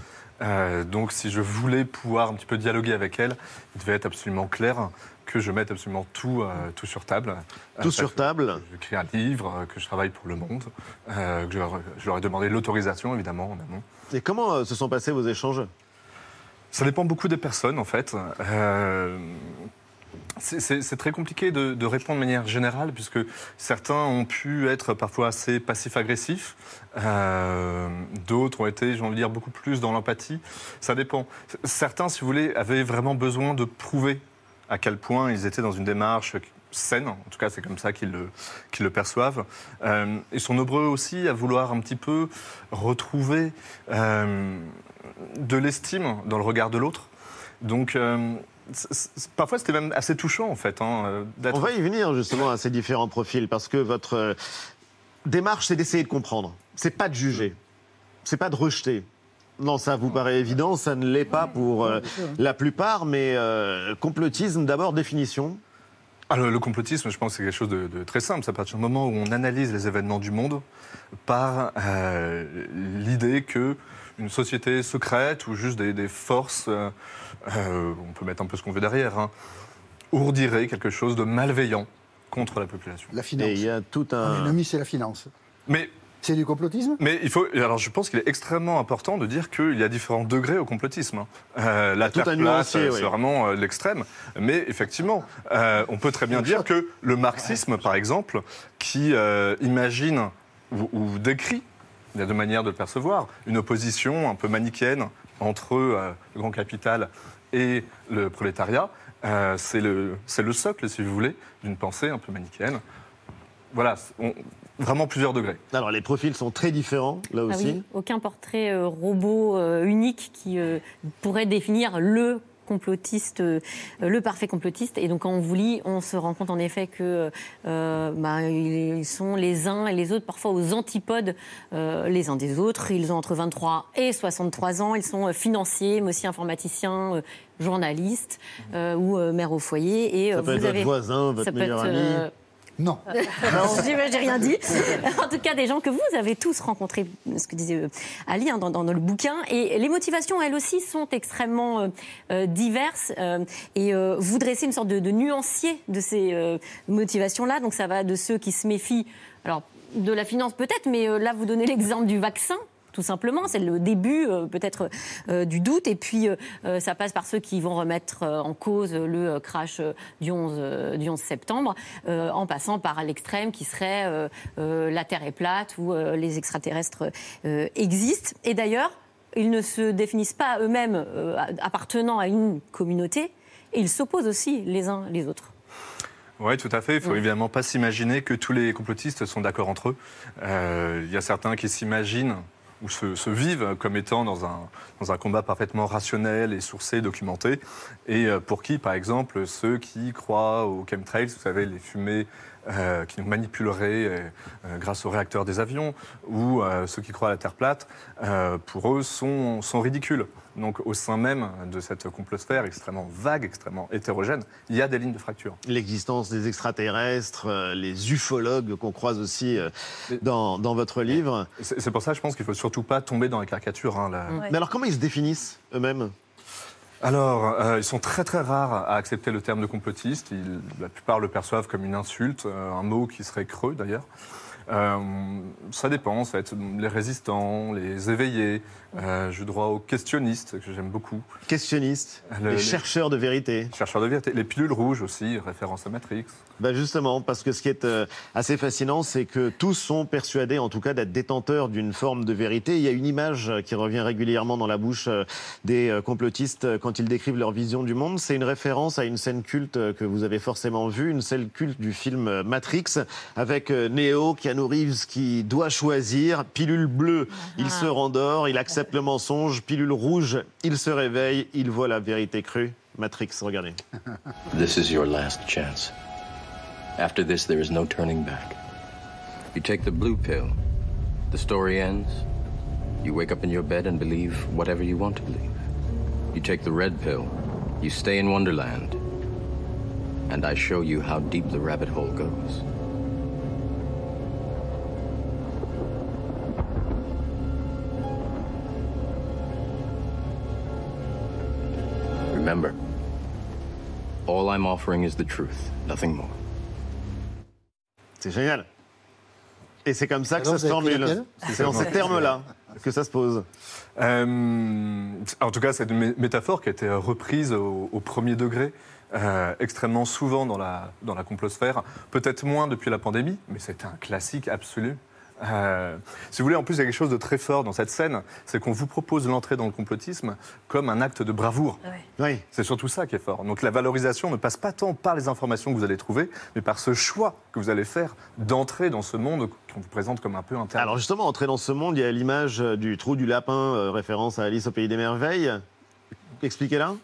Euh, donc, si je voulais pouvoir un petit peu dialoguer avec elles, il devait être absolument clair que je mette absolument tout, euh, tout sur table. Tout sur table J'écris un livre, que je travaille pour Le Monde, euh, que je je leur ai demandé l'autorisation, évidemment, en amont. Et comment euh, se sont passés vos échanges? Ça dépend beaucoup des personnes, en fait. Euh, C'est- très compliqué de, de répondre de manière générale, puisque certains ont pu être parfois assez passifs-agressifs, euh, d'autres ont été, j'ai envie de dire, beaucoup plus dans l'empathie. Ça dépend. Certains, si vous voulez, avaient vraiment besoin de prouver à quel point ils étaient dans une démarche saine, en tout cas c'est comme ça qu'ils le, qu'ils le perçoivent. Euh, ils sont nombreux aussi à vouloir un petit peu retrouver euh, de l'estime dans le regard de l'autre. Donc euh, parfois c'était même assez touchant en fait. hein, On va y venir justement à ces différents profils parce que votre démarche, c'est d'essayer de comprendre. C'est pas de juger. C'est pas de rejeter. Non, ça vous paraît évident, ça ne l'est pas pour euh, la plupart, mais euh, complotisme, d'abord, définition. Alors, le complotisme, je pense que c'est quelque chose de, de très simple. C'est à partir du moment où on analyse les événements du monde par euh, l'idée que une société secrète ou juste des, des forces, euh, euh, on peut mettre un peu ce qu'on veut derrière, hein, ourdirait quelque chose de malveillant contre la population. La finance. Et il y a tout un... L'ennemi, c'est la finance. Mais C'est du complotisme? Mais il faut. Alors, je pense qu'il est extrêmement important de dire qu'il y a différents degrés au complotisme. hein. Euh, la terre plate, euh, oui. c'est vraiment euh, l'extrême. Mais effectivement, euh, on peut très bien dire que le marxisme, par exemple, qui imagine ou, ou décrit, il y a deux manières de le percevoir, une opposition un peu manichéenne entre le grand capital et le prolétariat, c'est le, le socle, si vous voulez, d'une pensée un peu manichéenne. Voilà, on- vraiment plusieurs degrés. Alors, les profils sont très différents, là Ah aussi. oui, aucun portrait euh, robot euh, unique qui euh, pourrait définir le complotiste, euh, le parfait complotiste. Et donc, quand on vous lit, on se rend compte en effet que euh, bah, ils sont les uns et les autres parfois aux antipodes euh, les uns des autres. Ils ont entre 23 et 63 ans. Ils sont financiers, mais aussi informaticiens, euh, journalistes euh, ou euh, mères au foyer. Et Ça euh, peut vous être votre avez voisin, votre ça peut meilleur être, ami. euh, Non. j'ai rien dit. En tout cas, des gens que vous avez tous rencontrés, ce que disait euh, Ali hein, dans, le bouquin. Et les motivations, elles aussi, sont extrêmement euh, euh, diverses. et vous dressez une sorte de, de nuancier de ces motivations-là. Donc ça va de ceux qui se méfient, alors de la finance peut-être, mais là, vous donnez l'exemple du vaccin. Tout simplement, c'est le début euh, peut-être euh, du doute. Et puis, euh, ça passe par ceux qui vont remettre en cause le crash du 11, euh, du 11 septembre, en passant par l'extrême qui serait la Terre est plate ou les extraterrestres existent. Et d'ailleurs, ils ne se définissent pas eux-mêmes appartenant à une communauté, et ils s'opposent aussi les uns les autres. Oui, tout à fait. Il faut Oui. évidemment pas s'imaginer que tous les complotistes sont d'accord entre eux. Euh, Il y a certains qui s'imaginent ou se, se vivent comme étant dans un, dans un combat parfaitement rationnel et sourcé, documenté, et euh, pour qui, par exemple, ceux qui croient aux chemtrails, vous savez, les fumées euh, qui nous manipuleraient euh, euh, grâce aux réacteurs des avions, ou euh, ceux qui croient à la Terre plate, euh, pour eux, sont, sont ridicules. Donc, au sein même de cette complosphère extrêmement vague, extrêmement hétérogène, il y a des lignes de fracture. L'existence des extraterrestres, euh, les ufologues qu'on croise aussi euh, dans, dans votre livre. C'est pour ça, je pense qu'il faut surtout pas tomber dans la caricature. hein, la- Mais alors, comment ils se définissent eux-mêmes? Alors, euh, ils sont très très rares à accepter le terme de complotiste. La plupart le perçoivent comme une insulte, euh, un mot qui serait creux d'ailleurs. Euh, ça dépend, ça va être les résistants, les éveillés. Euh, je droit aux questionnistes, que j'aime beaucoup. Questionnistes, Le- les les- chercheurs de vérité. Chercheurs de vérité. Les pilules rouges aussi, référence à Matrix. Bah justement, parce que ce qui est euh, assez fascinant, c'est que tous sont persuadés, en tout cas, d'être détenteurs d'une forme de vérité. Il y a une image euh, qui revient régulièrement dans la bouche euh, des complotistes quand ils décrivent leur vision du monde. C'est une référence à une scène culte que vous avez forcément vue, une scène culte du film Matrix, avec Neo, Keanu Reeves, qui doit choisir. Pilule bleue, il se rendort, il accepte le mensonge. Pilule rouge, il se réveille, il voit la vérité crue. Matrix, regardez. This is your last chance. After this, there is no turning back. You take the blue pill, the story ends. You wake up in your bed and believe whatever you want to believe. You take the red pill, you stay in Wonderland, and I show you how deep the rabbit hole goes. I'm offering is the truth, nothing more. C'est génial. Et c'est comme ça que Alors, ça se formule. C'est dans ces termes-là. que ça se pose Euh, en tout cas, c'est une mé- métaphore qui a été reprise au, au premier degré. euh, extrêmement souvent dans la, dans la complosphère, peut-être moins depuis la pandémie, mais c'est un classique absolu. Euh, si vous voulez, en plus, il y a quelque chose de très fort dans cette scène, c'est qu'on vous propose l'entrée dans le complotisme comme un acte de bravoure. Oui. C'est surtout ça qui est fort. Donc la valorisation ne passe pas tant par les informations que vous allez trouver, mais par ce choix que vous allez faire d'entrer dans ce monde qu'on vous présente comme un peu interne. Alors justement, entrer dans ce monde, il y a l'image euh, du trou du lapin, euh, référence à Alice au Pays des Merveilles. Expliquez-la.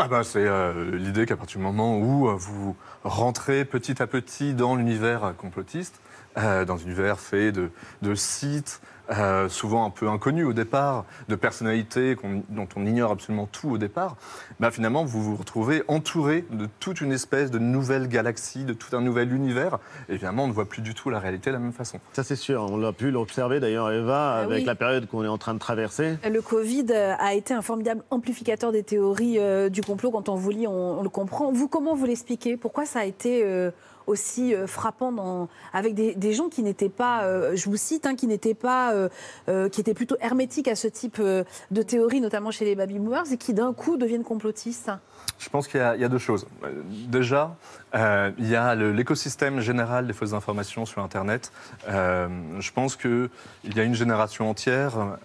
Ah bah, c'est euh, l'idée qu'à partir du moment où euh, vous rentrez petit à petit dans l'univers complotiste, euh, dans un univers fait de, de sites, euh, souvent un peu inconnus au départ, de personnalités dont on ignore absolument tout au départ, bah, finalement vous vous retrouvez entouré de toute une espèce de nouvelle galaxie, de tout un nouvel univers. Et évidemment, on ne voit plus du tout la réalité de la même façon. Ça c'est sûr, on l'a pu l'observer d'ailleurs Eva Ah avec oui. la période qu'on est en train de traverser. Le Covid euh, a été un formidable amplificateur des théories euh, du complot. Quand on vous lit, on, on le comprend. Vous, comment vous l'expliquez? Pourquoi ça a été euh, aussi euh, frappant dans, avec des, des gens qui n'étaient pas, euh, je vous cite, hein, qui n'étaient pas, euh, qui étaient plutôt hermétiques à ce type de théories, notamment chez les baby boomers, et qui d'un coup deviennent complotistes Je pense qu'il y, a- deux choses. Déjà, il y a l'écosystème général des fausses informations sur Internet. Je pense qu'il y a une génération entière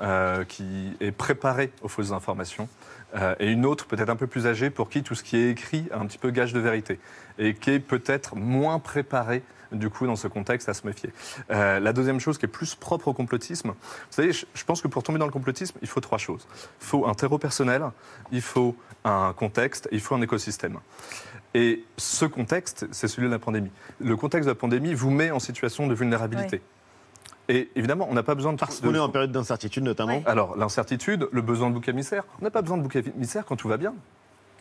qui est préparée aux fausses informations. Euh, et une autre, peut-être un peu plus âgée, pour qui tout ce qui est écrit a un petit peu gage de vérité. Et qui est peut-être moins préparée du coup, dans ce contexte, à se méfier. Euh, la deuxième chose qui est plus propre au complotisme, vous savez, je, je pense que pour tomber dans le complotisme, il faut trois choses. Il faut un terreau personnel, il faut un contexte, il faut un écosystème. Et ce contexte, c'est celui de la pandémie. Le contexte de la pandémie vous met en situation de vulnérabilité. Et évidemment, on n'a pas besoin de... Parce On est en période d'incertitude notamment. Alors, l'incertitude, le besoin de bouc émissaire, on n'a pas besoin de bouc émissaire quand tout va bien.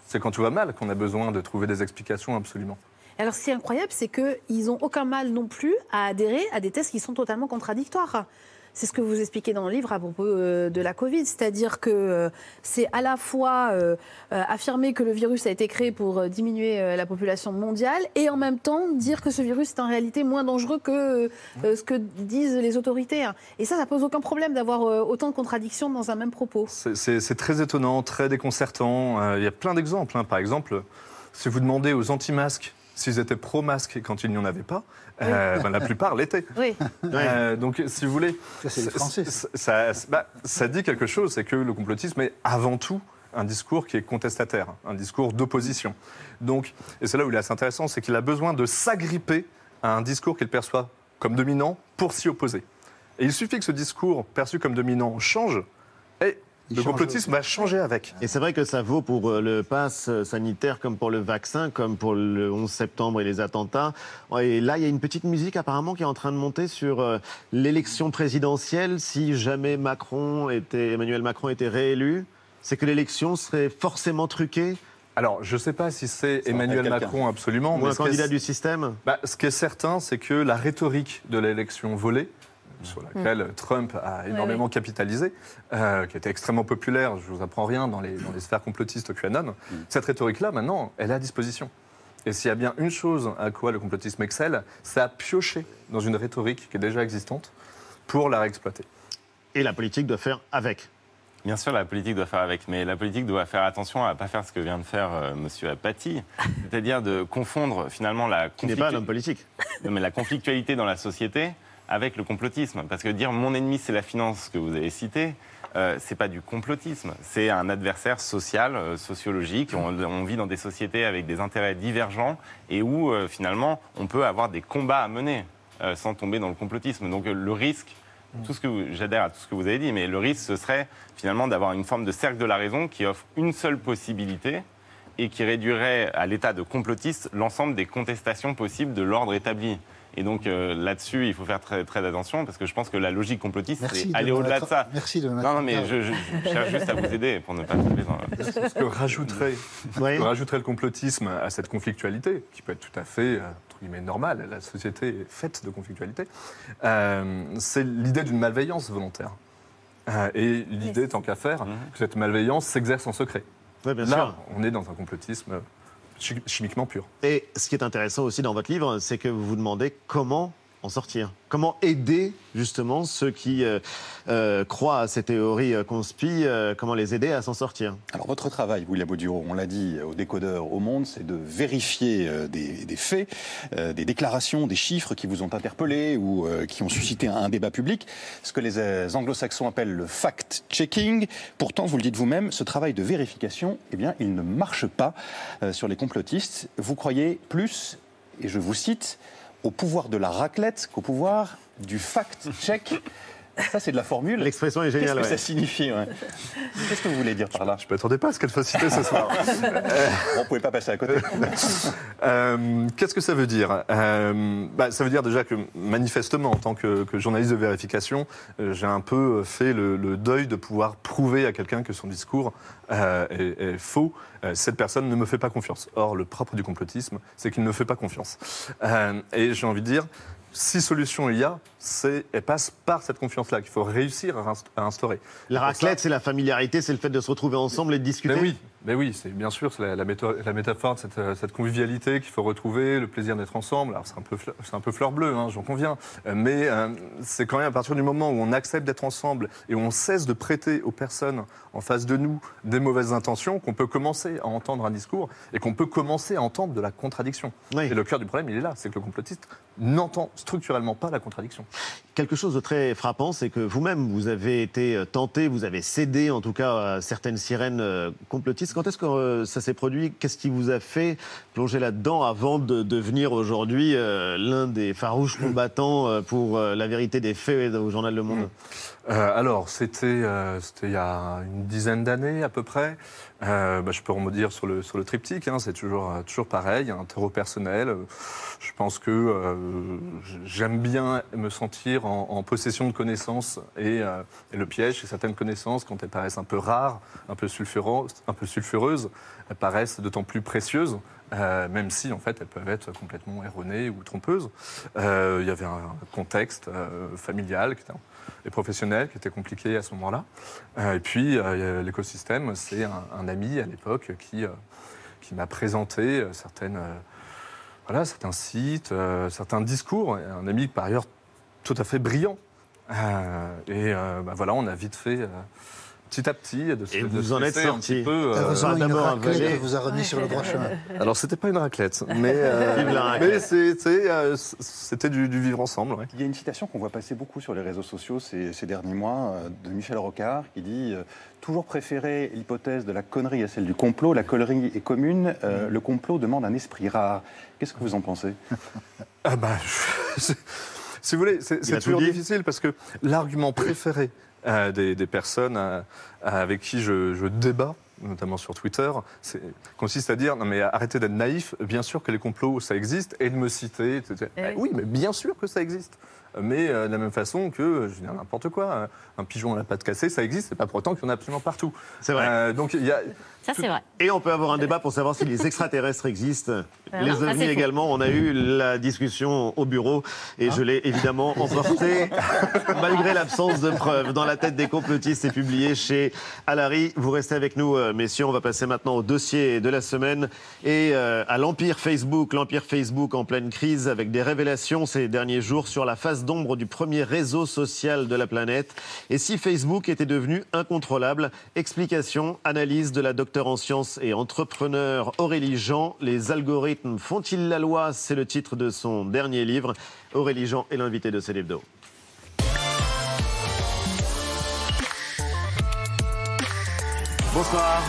C'est quand tout va mal qu'on a besoin de trouver des explications absolument. Alors, ce qui est incroyable, c'est qu'ils n'ont aucun mal non plus à adhérer à des tests qui sont totalement contradictoires. C'est ce que vous expliquez dans le livre à propos euh, de la Covid, c'est-à-dire que euh, c'est à la fois euh, affirmer que le virus a été créé pour diminuer la population mondiale et en même temps dire que ce virus est en réalité moins dangereux que ce que disent les autorités. Et ça, ça pose aucun problème d'avoir autant de contradictions dans un même propos. C'est- très étonnant, très déconcertant. Il y a plein d'exemples. hein. Par exemple, si vous demandez aux anti-masques s'ils étaient pro-masques quand il n'y en avait pas, euh, ben, la plupart l'étaient. Oui. Euh, donc, si vous voulez, Ça, c'est les Français, ça. ça, ça- bah, ça dit quelque chose, c'est que le complotisme est avant tout un discours qui est contestataire, un discours d'opposition. Donc, et c'est là où il est assez intéressant, c'est qu'il a besoin de s'agripper à un discours qu'il perçoit comme dominant pour s'y opposer. Et il suffit que ce discours perçu comme dominant change, le complotisme va changer avec. Et c'est vrai que ça vaut pour euh, le pass euh, sanitaire comme pour le vaccin, comme pour le 11 septembre et les attentats. Et là, il y a une petite musique apparemment qui est en train de monter sur euh, l'élection présidentielle. Si jamais Macron était, Emmanuel Macron était réélu, c'est que l'élection serait forcément truquée Alors, je ne sais pas si c'est Emmanuel. Macron absolument, ou un qui est- candidat du système Bah, ce qui est certain, c'est que la rhétorique de l'élection volée, sur laquelle Trump a énormément capitalisé, euh, qui était extrêmement populaire, je vous apprends rien, dans les, dans les sphères complotistes QAnon, cette rhétorique-là, maintenant, elle est à disposition. Et s'il y a bien une chose à quoi le complotisme excelle, c'est à piocher dans une rhétorique qui est déjà existante pour la réexploiter. Et la politique doit faire avec. Bien sûr, la politique doit faire avec, mais la politique doit faire attention à ne pas faire ce que vient de faire euh, Monsieur Apathy, c'est-à-dire de confondre finalement la Qui n'est pas un conflictu- homme politique. Non, mais la conflictualité dans la société avec le complotisme. Parce que dire mon ennemi c'est la finance que vous avez cité, euh, c'est pas du complotisme, c'est un adversaire social, euh, sociologique. On, on vit dans des sociétés avec des intérêts divergents et où euh, finalement on peut avoir des combats à mener euh, sans tomber dans le complotisme. Donc le risque, tout ce que j'adhère à tout ce que vous avez dit, mais le risque ce serait finalement d'avoir une forme de cercle de la raison qui offre une seule possibilité et qui réduirait à l'état de complotiste l'ensemble des contestations possibles de l'ordre établi. Et donc euh, là-dessus, il faut faire très, très attention parce que je pense que la logique complotiste, c'est aller au-delà de ça. merci de Non, non, mais je, je- je cherche juste à vous aider pour ne pas tomber dans la... Ce que rajouterait, Oui. ce que rajouterait le complotisme à cette conflictualité, qui peut être tout à fait euh, entre guillemets, normale, la société est faite de conflictualité, euh, c'est l'idée d'une malveillance volontaire. Euh, et l'idée, tant qu'à faire, que cette malveillance s'exerce en secret. Oui, bien Là, sûr. on est dans un complotisme chi- chimiquement pur. Et ce qui est intéressant aussi dans votre livre, c'est que vous vous demandez comment en sortir Comment aider justement ceux qui euh, euh, croient à ces théories euh, conspi euh, Comment les aider à s'en sortir? Alors votre travail, William Bauduro, on l'a dit au décodeur au monde, c'est de vérifier des, faits, des déclarations, des chiffres qui vous ont interpellé ou qui ont suscité un, débat public, ce que les anglo-saxons appellent le fact-checking. Pourtant, vous le dites vous-même, ce travail de vérification, eh bien, il ne marche pas sur les complotistes. Vous croyez plus, et je vous cite, au pouvoir de la raclette qu'au pouvoir du fact-check. Ça, c'est de la formule. L'expression est géniale. Qu'est-ce que ouais. ça signifie ouais Qu'est-ce que vous voulez dire par là Je ne m'attendais pas à ce qu'elle soit citée ce soir. On ne pouvait pas passer à côté. Euh, Qu'est-ce que ça veut dire Euh, bah, Ça veut dire déjà que manifestement, en tant que, que journaliste de vérification, euh, j'ai un peu fait le, le deuil de pouvoir prouver à quelqu'un que son discours euh, est, est faux. Euh, cette personne ne me fait pas confiance. Or, le propre du complotisme, c'est qu'il ne me fait pas confiance. Euh, et j'ai envie de dire, si solution il y a, c'est elle passe par cette confiance-là qu'il faut réussir à inst- à instaurer. La raclette, c'est la familiarité, c'est le fait de se retrouver ensemble et de discuter. mais oui, mais oui, c'est bien sûr, c'est la, la, méta- la métaphore de cette, euh, cette convivialité qu'il faut retrouver, le plaisir d'être ensemble. Alors c'est un peu, fle- c'est un peu fleur bleue, hein, j'en conviens, Euh, mais euh, c'est quand même à partir du moment où on accepte d'être ensemble et où on cesse de prêter aux personnes en face de nous des mauvaises intentions qu'on peut commencer à entendre un discours et qu'on peut commencer à entendre de la contradiction. Oui. Et le cœur du problème, il est là, c'est que le complotiste n'entend structurellement pas la contradiction. Quelque chose de très frappant, c'est que vous-même, vous avez été euh, tenté, vous avez cédé en tout cas à certaines sirènes euh, complotistes. Quand est-ce que euh, ça s'est produit? Qu'est-ce qui vous a fait plonger là-dedans avant de devenir aujourd'hui l'un des farouches combattants pour la vérité des faits au journal Le Monde? Euh, alors, c'était euh, c'était il y a une dizaine d'années à peu près. Euh, bah, je peux dire sur le, sur le triptyque, hein, c'est toujours, euh, toujours pareil, un terreau personnel. Je pense que euh, j'aime bien me sentir en, possession de connaissances et, le piège, c'est certaines connaissances, quand elles paraissent un peu rares, un peu sulfureuses, elles paraissent d'autant plus précieuses. même si en fait elles peuvent être complètement erronées ou trompeuses. Il y avait un contexte familial qui et professionnel qui était compliqué à ce moment-là. Euh, et puis, euh, l'écosystème, c'est un, ami à l'époque qui, euh, qui m'a présenté certaines, voilà, certains sites, certains discours. Un ami par ailleurs tout à fait brillant. Et bah, voilà, on a vite fait petit à petit de se- Et vous en êtes sorti. petit peu, euh, Heureusement, une d'abord raclette vous a remis sur le droit chemin. alors, c'était pas une raclette, mais, euh, mais c'était euh, c'était du, du vivre ensemble. ouais. Il y a une citation qu'on voit passer beaucoup sur les réseaux sociaux ces, ces derniers mois euh, de Michel Rocard qui dit Toujours préférer l'hypothèse de la connerie à celle du complot. La connerie est commune, euh, le complot demande un esprit rare. Qu'est-ce que vous en pensez? Ah bah, je- si vous voulez, c'est toujours difficile parce que l'argument préféré euh, des, des personnes euh, avec qui je, je débat, notamment sur Twitter, consiste à dire non mais arrêtez d'être naïf. Bien sûr que les complots ça existe et de me citer. etc. Eh oui. oui, mais bien sûr que ça existe. Mais euh, de la même façon que, je veux dire n'importe quoi, euh, un pigeon à la patte cassée, ça existe, c'est pas pour autant qu'il y en a absolument partout. C'est vrai. Euh, donc il y a, Ça, c'est vrai. Et on peut avoir un débat pour savoir si les extraterrestres existent. Ah les ovnis également. On a eu la discussion au bureau et je l'ai évidemment emporté malgré l'absence de preuves. Dans la tête des complotistes, c'est publié chez Alary. Vous restez avec nous, euh, messieurs. On va passer maintenant au dossier de la semaine et euh, à l'empire Facebook. L'empire Facebook en pleine crise avec des révélations ces derniers jours sur la face d'ombre du premier réseau social de la planète. Et si Facebook était devenu incontrôlable? Explication, analyse de la docteure en sciences et entrepreneur Aurélie Jean. Les algorithmes font-ils la loi? C'est le titre de son dernier livre. Aurélie Jean est l'invité de Célébdo. Bonsoir.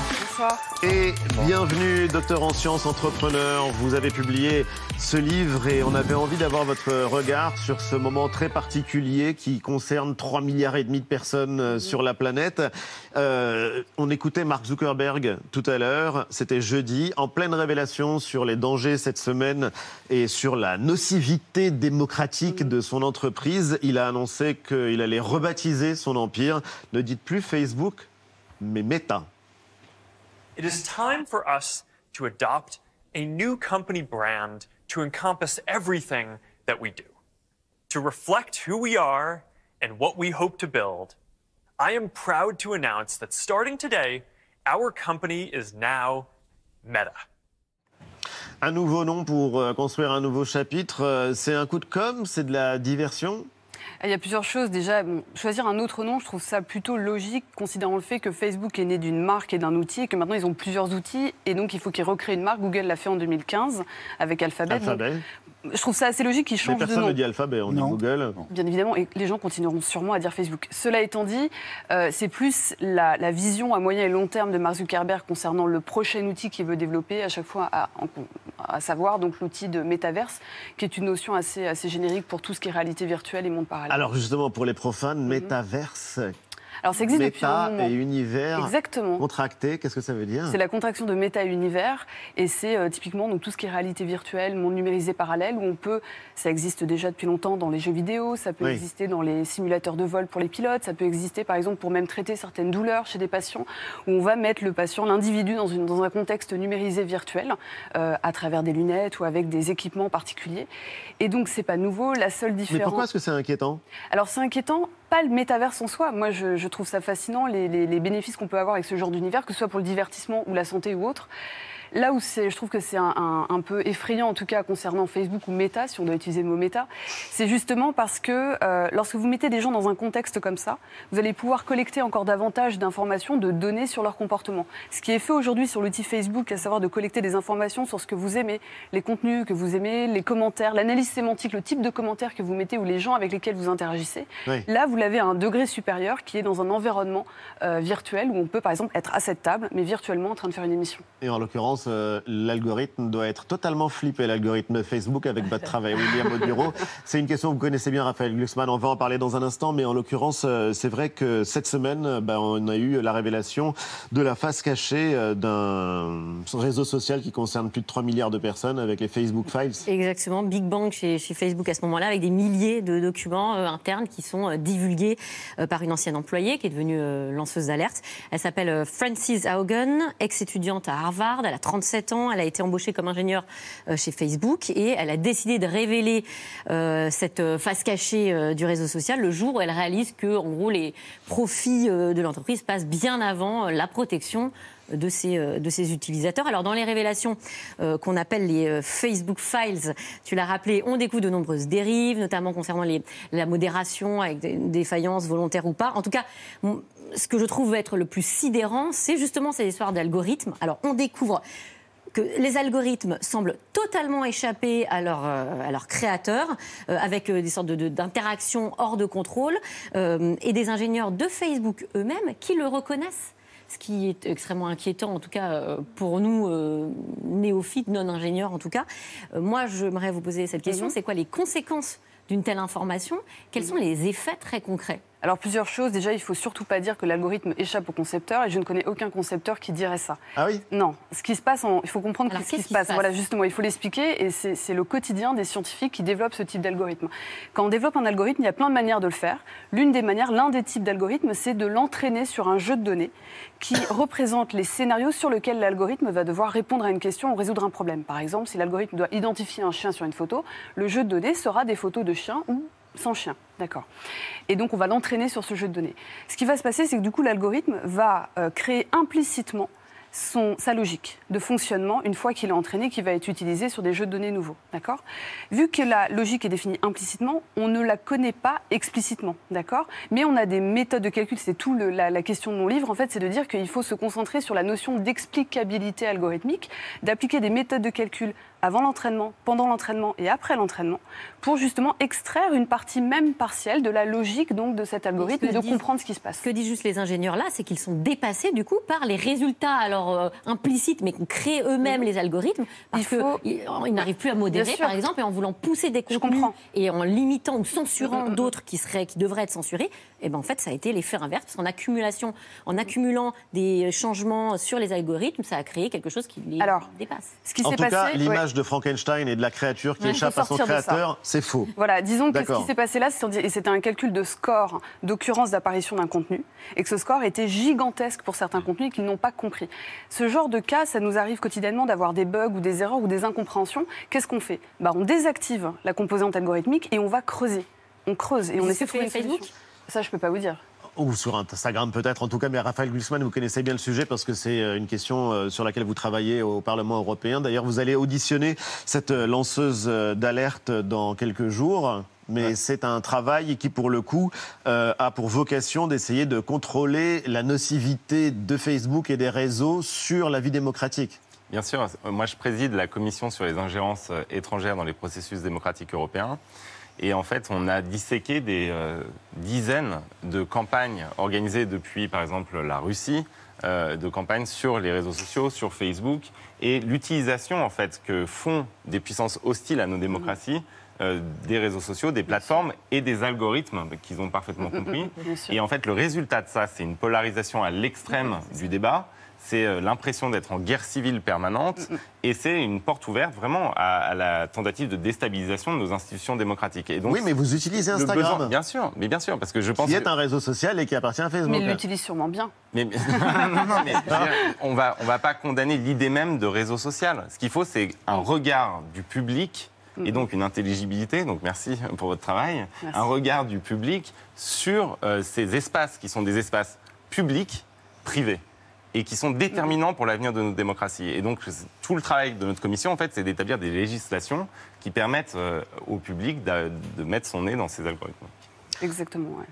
Et bienvenue, docteur en sciences, entrepreneur. Vous avez publié ce livre et on avait envie d'avoir votre regard sur ce moment très particulier qui concerne 3 milliards et demi de personnes euh, sur la planète. Euh, on écoutait Mark Zuckerberg tout à l'heure, c'était jeudi, en pleine révélation sur les dangers cette semaine et sur la nocivité démocratique de son entreprise. Il a annoncé qu'il allait rebaptiser son empire. Ne dites plus Facebook, mais Meta. It is time for us to adopt a new company brand to encompass everything that we do, to reflect who we are and what we hope to build. I am proud to announce that starting today, our company is now Meta. Un nouveau nom pour euh, construire un nouveau chapitre, euh, c'est un coup de com', c'est de la diversion il y a plusieurs choses. Déjà, bon, choisir un autre nom, je trouve ça plutôt logique, considérant le fait que Facebook est né d'une marque et d'un outil, et que maintenant ils ont plusieurs outils, et donc il faut qu'ils recréent une marque. Google l'a fait en 2015 avec Alphabet. Donc, Alphabet. Je trouve ça assez logique qu'ils changent de personne nom. ne dit Alphabet, on dit Google. Bien évidemment, et les gens continueront sûrement à dire Facebook. Cela étant dit, euh, c'est plus la, la vision à moyen et long terme de Mark Zuckerberg concernant le prochain outil qu'il veut développer, à chaque fois à, savoir donc l'outil de métaverse, qui est une notion assez, assez générique pour tout ce qui est réalité virtuelle et monde parallèle. Alors justement, pour les profanes, métaverse, Alors, ça existe depuis un méta et univers Exactement. contracté, qu'est-ce que ça veut dire? C'est la contraction de méta-univers et c'est euh, typiquement donc, tout ce qui est réalité virtuelle, monde numérisé parallèle, où on peut, ça existe déjà depuis longtemps dans les jeux vidéo, ça peut Oui. exister dans les simulateurs de vol pour les pilotes, ça peut exister par exemple pour même traiter certaines douleurs chez des patients, où on va mettre le patient, l'individu dans, une- dans un contexte numérisé virtuel, euh, à travers des lunettes ou avec des équipements particuliers. Et donc c'est pas nouveau, la seule différence... Mais pourquoi est-ce que c'est inquiétant? Alors c'est inquiétant, pas le métaverse en soi. Moi, je, trouve ça fascinant, les bénéfices qu'on peut avoir avec ce genre d'univers, que ce soit pour le divertissement ou la santé ou autre. Là où je trouve que c'est un, un- un peu effrayant, en tout cas concernant Facebook ou Meta, si on doit utiliser le mot Meta, c'est justement parce que euh, lorsque vous mettez des gens dans un contexte comme ça, vous allez pouvoir collecter encore davantage d'informations, de données sur leur comportement. Ce qui est fait aujourd'hui sur l'outil Facebook, à savoir de collecter des informations sur ce que vous aimez, les contenus que vous aimez, les commentaires, l'analyse sémantique, le type de commentaires que vous mettez ou les gens avec lesquels vous interagissez. Oui. Là, vous l'avez à un degré supérieur qui est dans un environnement euh, virtuel où on peut, par exemple, être à cette table, mais virtuellement en train de faire une émission. Et en l'occurrence, euh, l'algorithme doit être totalement flippé, l'algorithme Facebook avec votre travail. William bureau. C'est une question que vous connaissez bien, Raphaël Glucksmann. On va en parler dans un instant, mais en l'occurrence, euh, c'est vrai que cette semaine, euh, ben, on a eu la révélation de la face cachée d'un réseau social qui concerne plus de 3 milliards de personnes avec les Facebook Files. Exactement, Big Bang chez, chez Facebook à ce moment-là, avec des milliers de documents euh, internes qui sont euh, divulgués par une ancienne employée qui est devenue lanceuse d'alerte. Elle s'appelle Frances Haugen, ex-étudiante à Harvard. Elle a 37 ans, elle a été embauchée comme ingénieure euh, chez Facebook et elle a décidé de révéler euh, cette euh, face cachée du réseau social le jour où elle réalise que, en les profits de l'entreprise passent bien avant la protection de ces, euh, de utilisateurs. Alors dans les révélations euh, qu'on appelle les euh, Facebook Files, tu l'as rappelé, on découvre de nombreuses dérives, notamment concernant les, la modération avec des une défaillance volontaire ou pas. En tout cas, ce que je trouve être le plus sidérant, c'est justement ces histoires d'algorithmes. Alors on découvre que les algorithmes semblent totalement échapper à leur, à leur créateur, euh, avec des sortes de- de- d'interactions hors de contrôle, et des ingénieurs de Facebook eux-mêmes qui le reconnaissent. Ce qui est extrêmement inquiétant, en tout cas euh, pour nous, euh, néophytes, non-ingénieurs en tout cas. Euh, moi, j'aimerais vous poser cette question, Mhm. c'est quoi les conséquences d'une telle information? Quels sont les effets très concrets? Alors plusieurs choses. Déjà, il faut surtout pas dire que l'algorithme échappe au concepteur, et je ne connais aucun concepteur qui dirait ça. Ah oui? Non. Ce qui se passe, en- il faut comprendre Alors, ce qui se passe. passe? Voilà, justement, il faut l'expliquer, et c'est c'est le quotidien des scientifiques qui développent ce type d'algorithme. Quand on développe un algorithme, il y a plein de manières de le faire. L'une des manières, l'un des types d'algorithmes, c'est de l'entraîner sur un jeu de données qui représente les scénarios sur lesquels l'algorithme va devoir répondre à une question ou résoudre un problème. Par exemple, si l'algorithme doit identifier un chien sur une photo, le jeu de données sera des photos de chiens ou sans chien. D'accord. Et donc, on va l'entraîner sur ce jeu de données. Ce qui va se passer, c'est que du coup, l'algorithme va euh, créer implicitement son, sa logique de fonctionnement une fois qu'il est entraîné, qui va être utilisé sur des jeux de données nouveaux. D'accord Vu que la logique est définie implicitement, on ne la connaît pas explicitement. D'accord Mais on a des méthodes de calcul. C'est tout la, la question de mon livre, en fait, c'est de dire qu'il faut se concentrer sur la notion d'explicabilité algorithmique, d'appliquer des méthodes de calcul avant l'entraînement, pendant l'entraînement et après l'entraînement, pour justement extraire une partie même partielle de la logique donc de cet algorithme et de disent- comprendre ce qui se passe. Ce que disent juste les ingénieurs là, c'est qu'ils sont dépassés du coup par les résultats alors euh, implicites, mais qu'ont créé eux-mêmes les algorithmes, parce qu'ils ils n'arrivent plus à modérer, par exemple, et en voulant pousser des contenus et en limitant ou censurant d'autres qui seraient, qui devraient être censurés, et ben en fait ça a été l'effet inverse, parce qu'en accumulation, en accumulant des changements sur les algorithmes, ça a créé quelque chose qui les Alors, dépasse. Ce qui En s'est tout cas, passé, l'image de Frankenstein et de la créature qui Ouais, échappe à son créateur, c'est faux. Voilà, disons que ce qui s'est passé là, c'était un calcul de score d'occurrence d'apparition d'un contenu, et que ce score était gigantesque pour certains contenus qu'ils n'ont pas compris. Ce genre de cas, ça nous arrive quotidiennement d'avoir des bugs ou des erreurs ou des incompréhensions. Qu'est-ce qu'on fait? Bah, On désactive la composante algorithmique et on va creuser. On creuse et Mais on essaie de trouver une Facebook? solution. Ça, je peux pas vous dire. Ou sur Instagram peut-être, en tout cas, mais Raphaël Glucksmann, vous connaissez bien le sujet parce que c'est euh, une question euh, sur laquelle vous travaillez au Parlement européen. D'ailleurs, vous allez auditionner cette euh, lanceuse d'alerte dans quelques jours. Mais c'est un travail qui, pour le coup, euh, a pour vocation d'essayer de contrôler la nocivité de Facebook et des réseaux sur la vie démocratique. Bien sûr, moi je préside la commission sur les ingérences étrangères dans les processus démocratiques européens. Et en fait, on a disséqué des euh, dizaines de campagnes organisées depuis, par exemple, la Russie, euh, de campagnes sur les réseaux sociaux, sur Facebook, et l'utilisation en fait que font des puissances hostiles à nos démocraties. euh, des réseaux sociaux, des plateformes et des algorithmes qu'ils ont parfaitement compris. Et en fait, le résultat de ça, c'est une polarisation à l'extrême du débat. C'est euh, l'impression d'être en guerre civile permanente et c'est une porte ouverte vraiment à, à la tentative de déstabilisation de nos institutions démocratiques. Et Oui, mais vous utilisez Instagram. besoin- bien sûr, mais bien sûr, parce que je pense qui que- est un réseau social et qui appartient à Facebook. Mais il l'utilise sûrement bien. mais, mais- non, non, mais on va, on va pas condamner l'idée même de réseau social. Ce qu'il faut, c'est un regard du public et donc une intelligibilité. Donc merci pour votre travail. Merci. Un regard du public sur euh, ces espaces qui sont des espaces publics, privés et qui sont déterminants pour l'avenir de notre démocratie. Et donc, c'est- tout le travail de notre commission, en fait, c'est d'établir des législations qui permettent euh, au public de mettre son nez dans ces algorithmes. Exactement, ouais.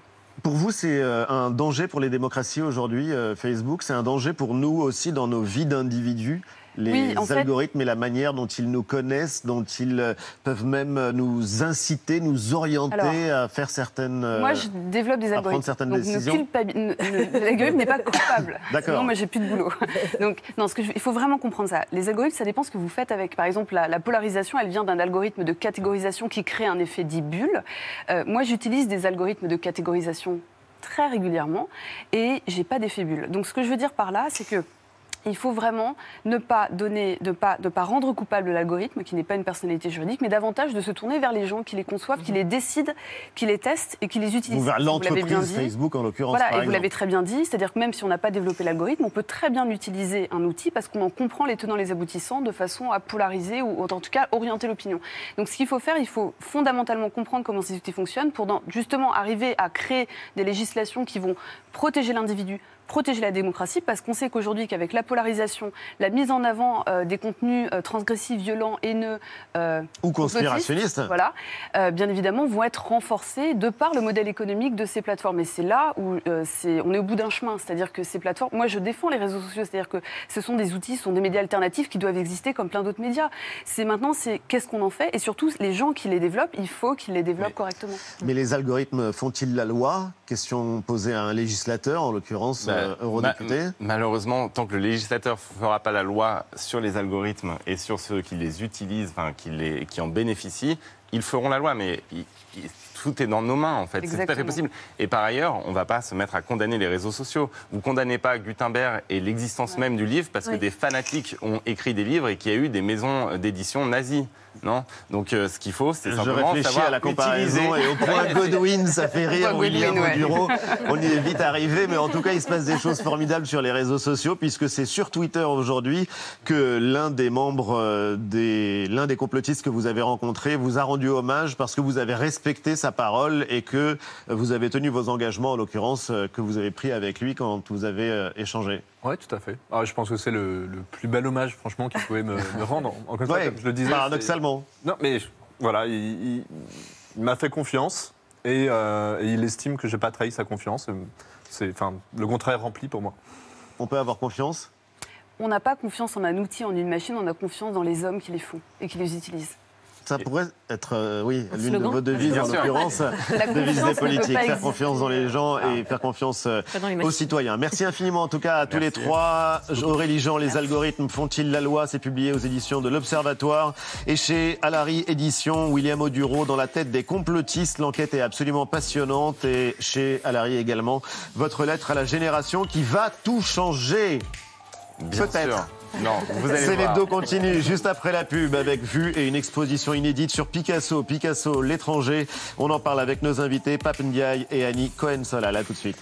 Pour vous, c'est euh, un danger pour les démocraties aujourd'hui, euh, Facebook? C'est un danger pour nous aussi dans nos vies d'individus? Les Oui, en fait- algorithmes et la manière dont ils nous connaissent, dont ils euh, peuvent même euh, nous inciter, nous orienter Alors, à faire certaines. euh, Moi, je développe des prendre algorithmes. certaines Donc, décisions. l'algorithme n'est pas coupable. D'accord. Sinon, moi, j'ai plus de boulot. Donc, non, ce que je- il faut vraiment comprendre ça. Les algorithmes, ça dépend ce que vous faites avec. Par exemple, la, la polarisation, elle vient d'un algorithme de catégorisation qui crée un effet dit bulle. Euh, moi, j'utilise des algorithmes de catégorisation très régulièrement et j'ai pas d'effet bulle. Donc, ce que je veux dire par là, c'est que il faut vraiment ne pas donner, de pas, rendre coupable l'algorithme, qui n'est pas une personnalité juridique, mais davantage de se tourner vers les gens qui les conçoivent, qui les décident, qui les testent et qui les utilisent. Ou vers Vous l'avez bien l'entreprise dit. Facebook, en l'occurrence. Voilà, par et vous l'avez très bien dit, c'est-à-dire que même si on n'a pas développé l'algorithme, on peut très bien utiliser un outil parce qu'on en comprend les tenants et les aboutissants de façon à polariser ou en tout cas orienter l'opinion. Donc ce qu'il faut faire, il faut fondamentalement comprendre comment ces outils fonctionnent pour dans- justement arriver à créer des législations qui vont protéger l'individu, protéger la démocratie, parce qu'on sait qu'aujourd'hui, qu'avec la polarisation, la mise en avant euh, des contenus euh, transgressifs, violents, haineux euh, Ou conspirationnistes. voilà, euh, bien évidemment, vont être renforcés de par le modèle économique de ces plateformes. Et c'est là où euh, c'est, on est au bout d'un chemin. C'est-à-dire que ces plateformes, moi je défends les réseaux sociaux, c'est-à-dire que ce sont des outils, ce sont des médias alternatifs qui doivent exister comme plein d'autres médias. C'est maintenant, c'est qu'est-ce qu'on en fait? Et surtout, les gens qui les développent, il faut qu'ils les développent correctement. Mais les algorithmes font-ils la loi? Question posée à un législateur, en l'occurrence Bah, euh, eurodéputé. ma- malheureusement, tant que le législateur ne fera pas la loi sur les algorithmes et sur ceux qui les utilisent, enfin, qui, les, qui en bénéficient, ils feront la loi. Mais tout est dans nos mains, en fait. C'est tout à fait possible. Et par ailleurs, on ne va pas se mettre à condamner les réseaux sociaux. Vous condamnez pas Gutenberg et l'existence même du livre parce que des fanatiques ont écrit des livres et qu'il y a eu des maisons d'édition nazies. Non Donc, euh, ce qu'il faut, c'est Je simplement réfléchis savoir à la comparaison utiliser- et au point Godwin, ça fait rire William Godwin, ouais. Oduro. On y est vite arrivé, mais en tout cas, il se passe des choses formidables sur les réseaux sociaux, puisque c'est sur Twitter aujourd'hui que l'un des membres euh, des l'un des complotistes que vous avez rencontré vous a rendu hommage parce que vous avez respecté sa parole et que vous avez tenu vos engagements, en l'occurrence, euh, que vous avez pris avec lui quand vous avez échangé. Oui, tout à fait. Ah, je pense que c'est le, le plus bel hommage, franchement, qu'il pouvait me, me rendre. Encore une fois, Ouais, comme je le disais. paradoxalement. Non, mais je- voilà, il, il- il m'a fait confiance et, euh, et il estime que j'ai pas trahi sa confiance. C'est, enfin, le contraire rempli pour moi. On peut avoir confiance? On n'a pas confiance en un outil, en une machine, on a confiance dans les hommes qui les font et qui les utilisent. Ça pourrait être, euh, oui, Un l'une de vos devises, en l'occurrence, La devise confiance des politiques. Faire confiance dans les gens et faire confiance euh, aux citoyens. Merci infiniment en tout cas à tous les trois. Aurélie Jean, les algorithmes font-ils la loi? C'est publié aux éditions de l'Observatoire. Et chez Alary Éditions, William Oduro, dans la tête des complotistes. L'enquête est absolument passionnante. Et chez Alary également, votre lettre à la génération qui va tout changer. Peut-être. Non, vous allez C'est l'hebdo continue juste après la pub avec vue et une exposition inédite sur Picasso, Picasso, l'étranger. On en parle avec nos invités Pape Ndiaye et Annie Cohen-Solal. À tout de suite.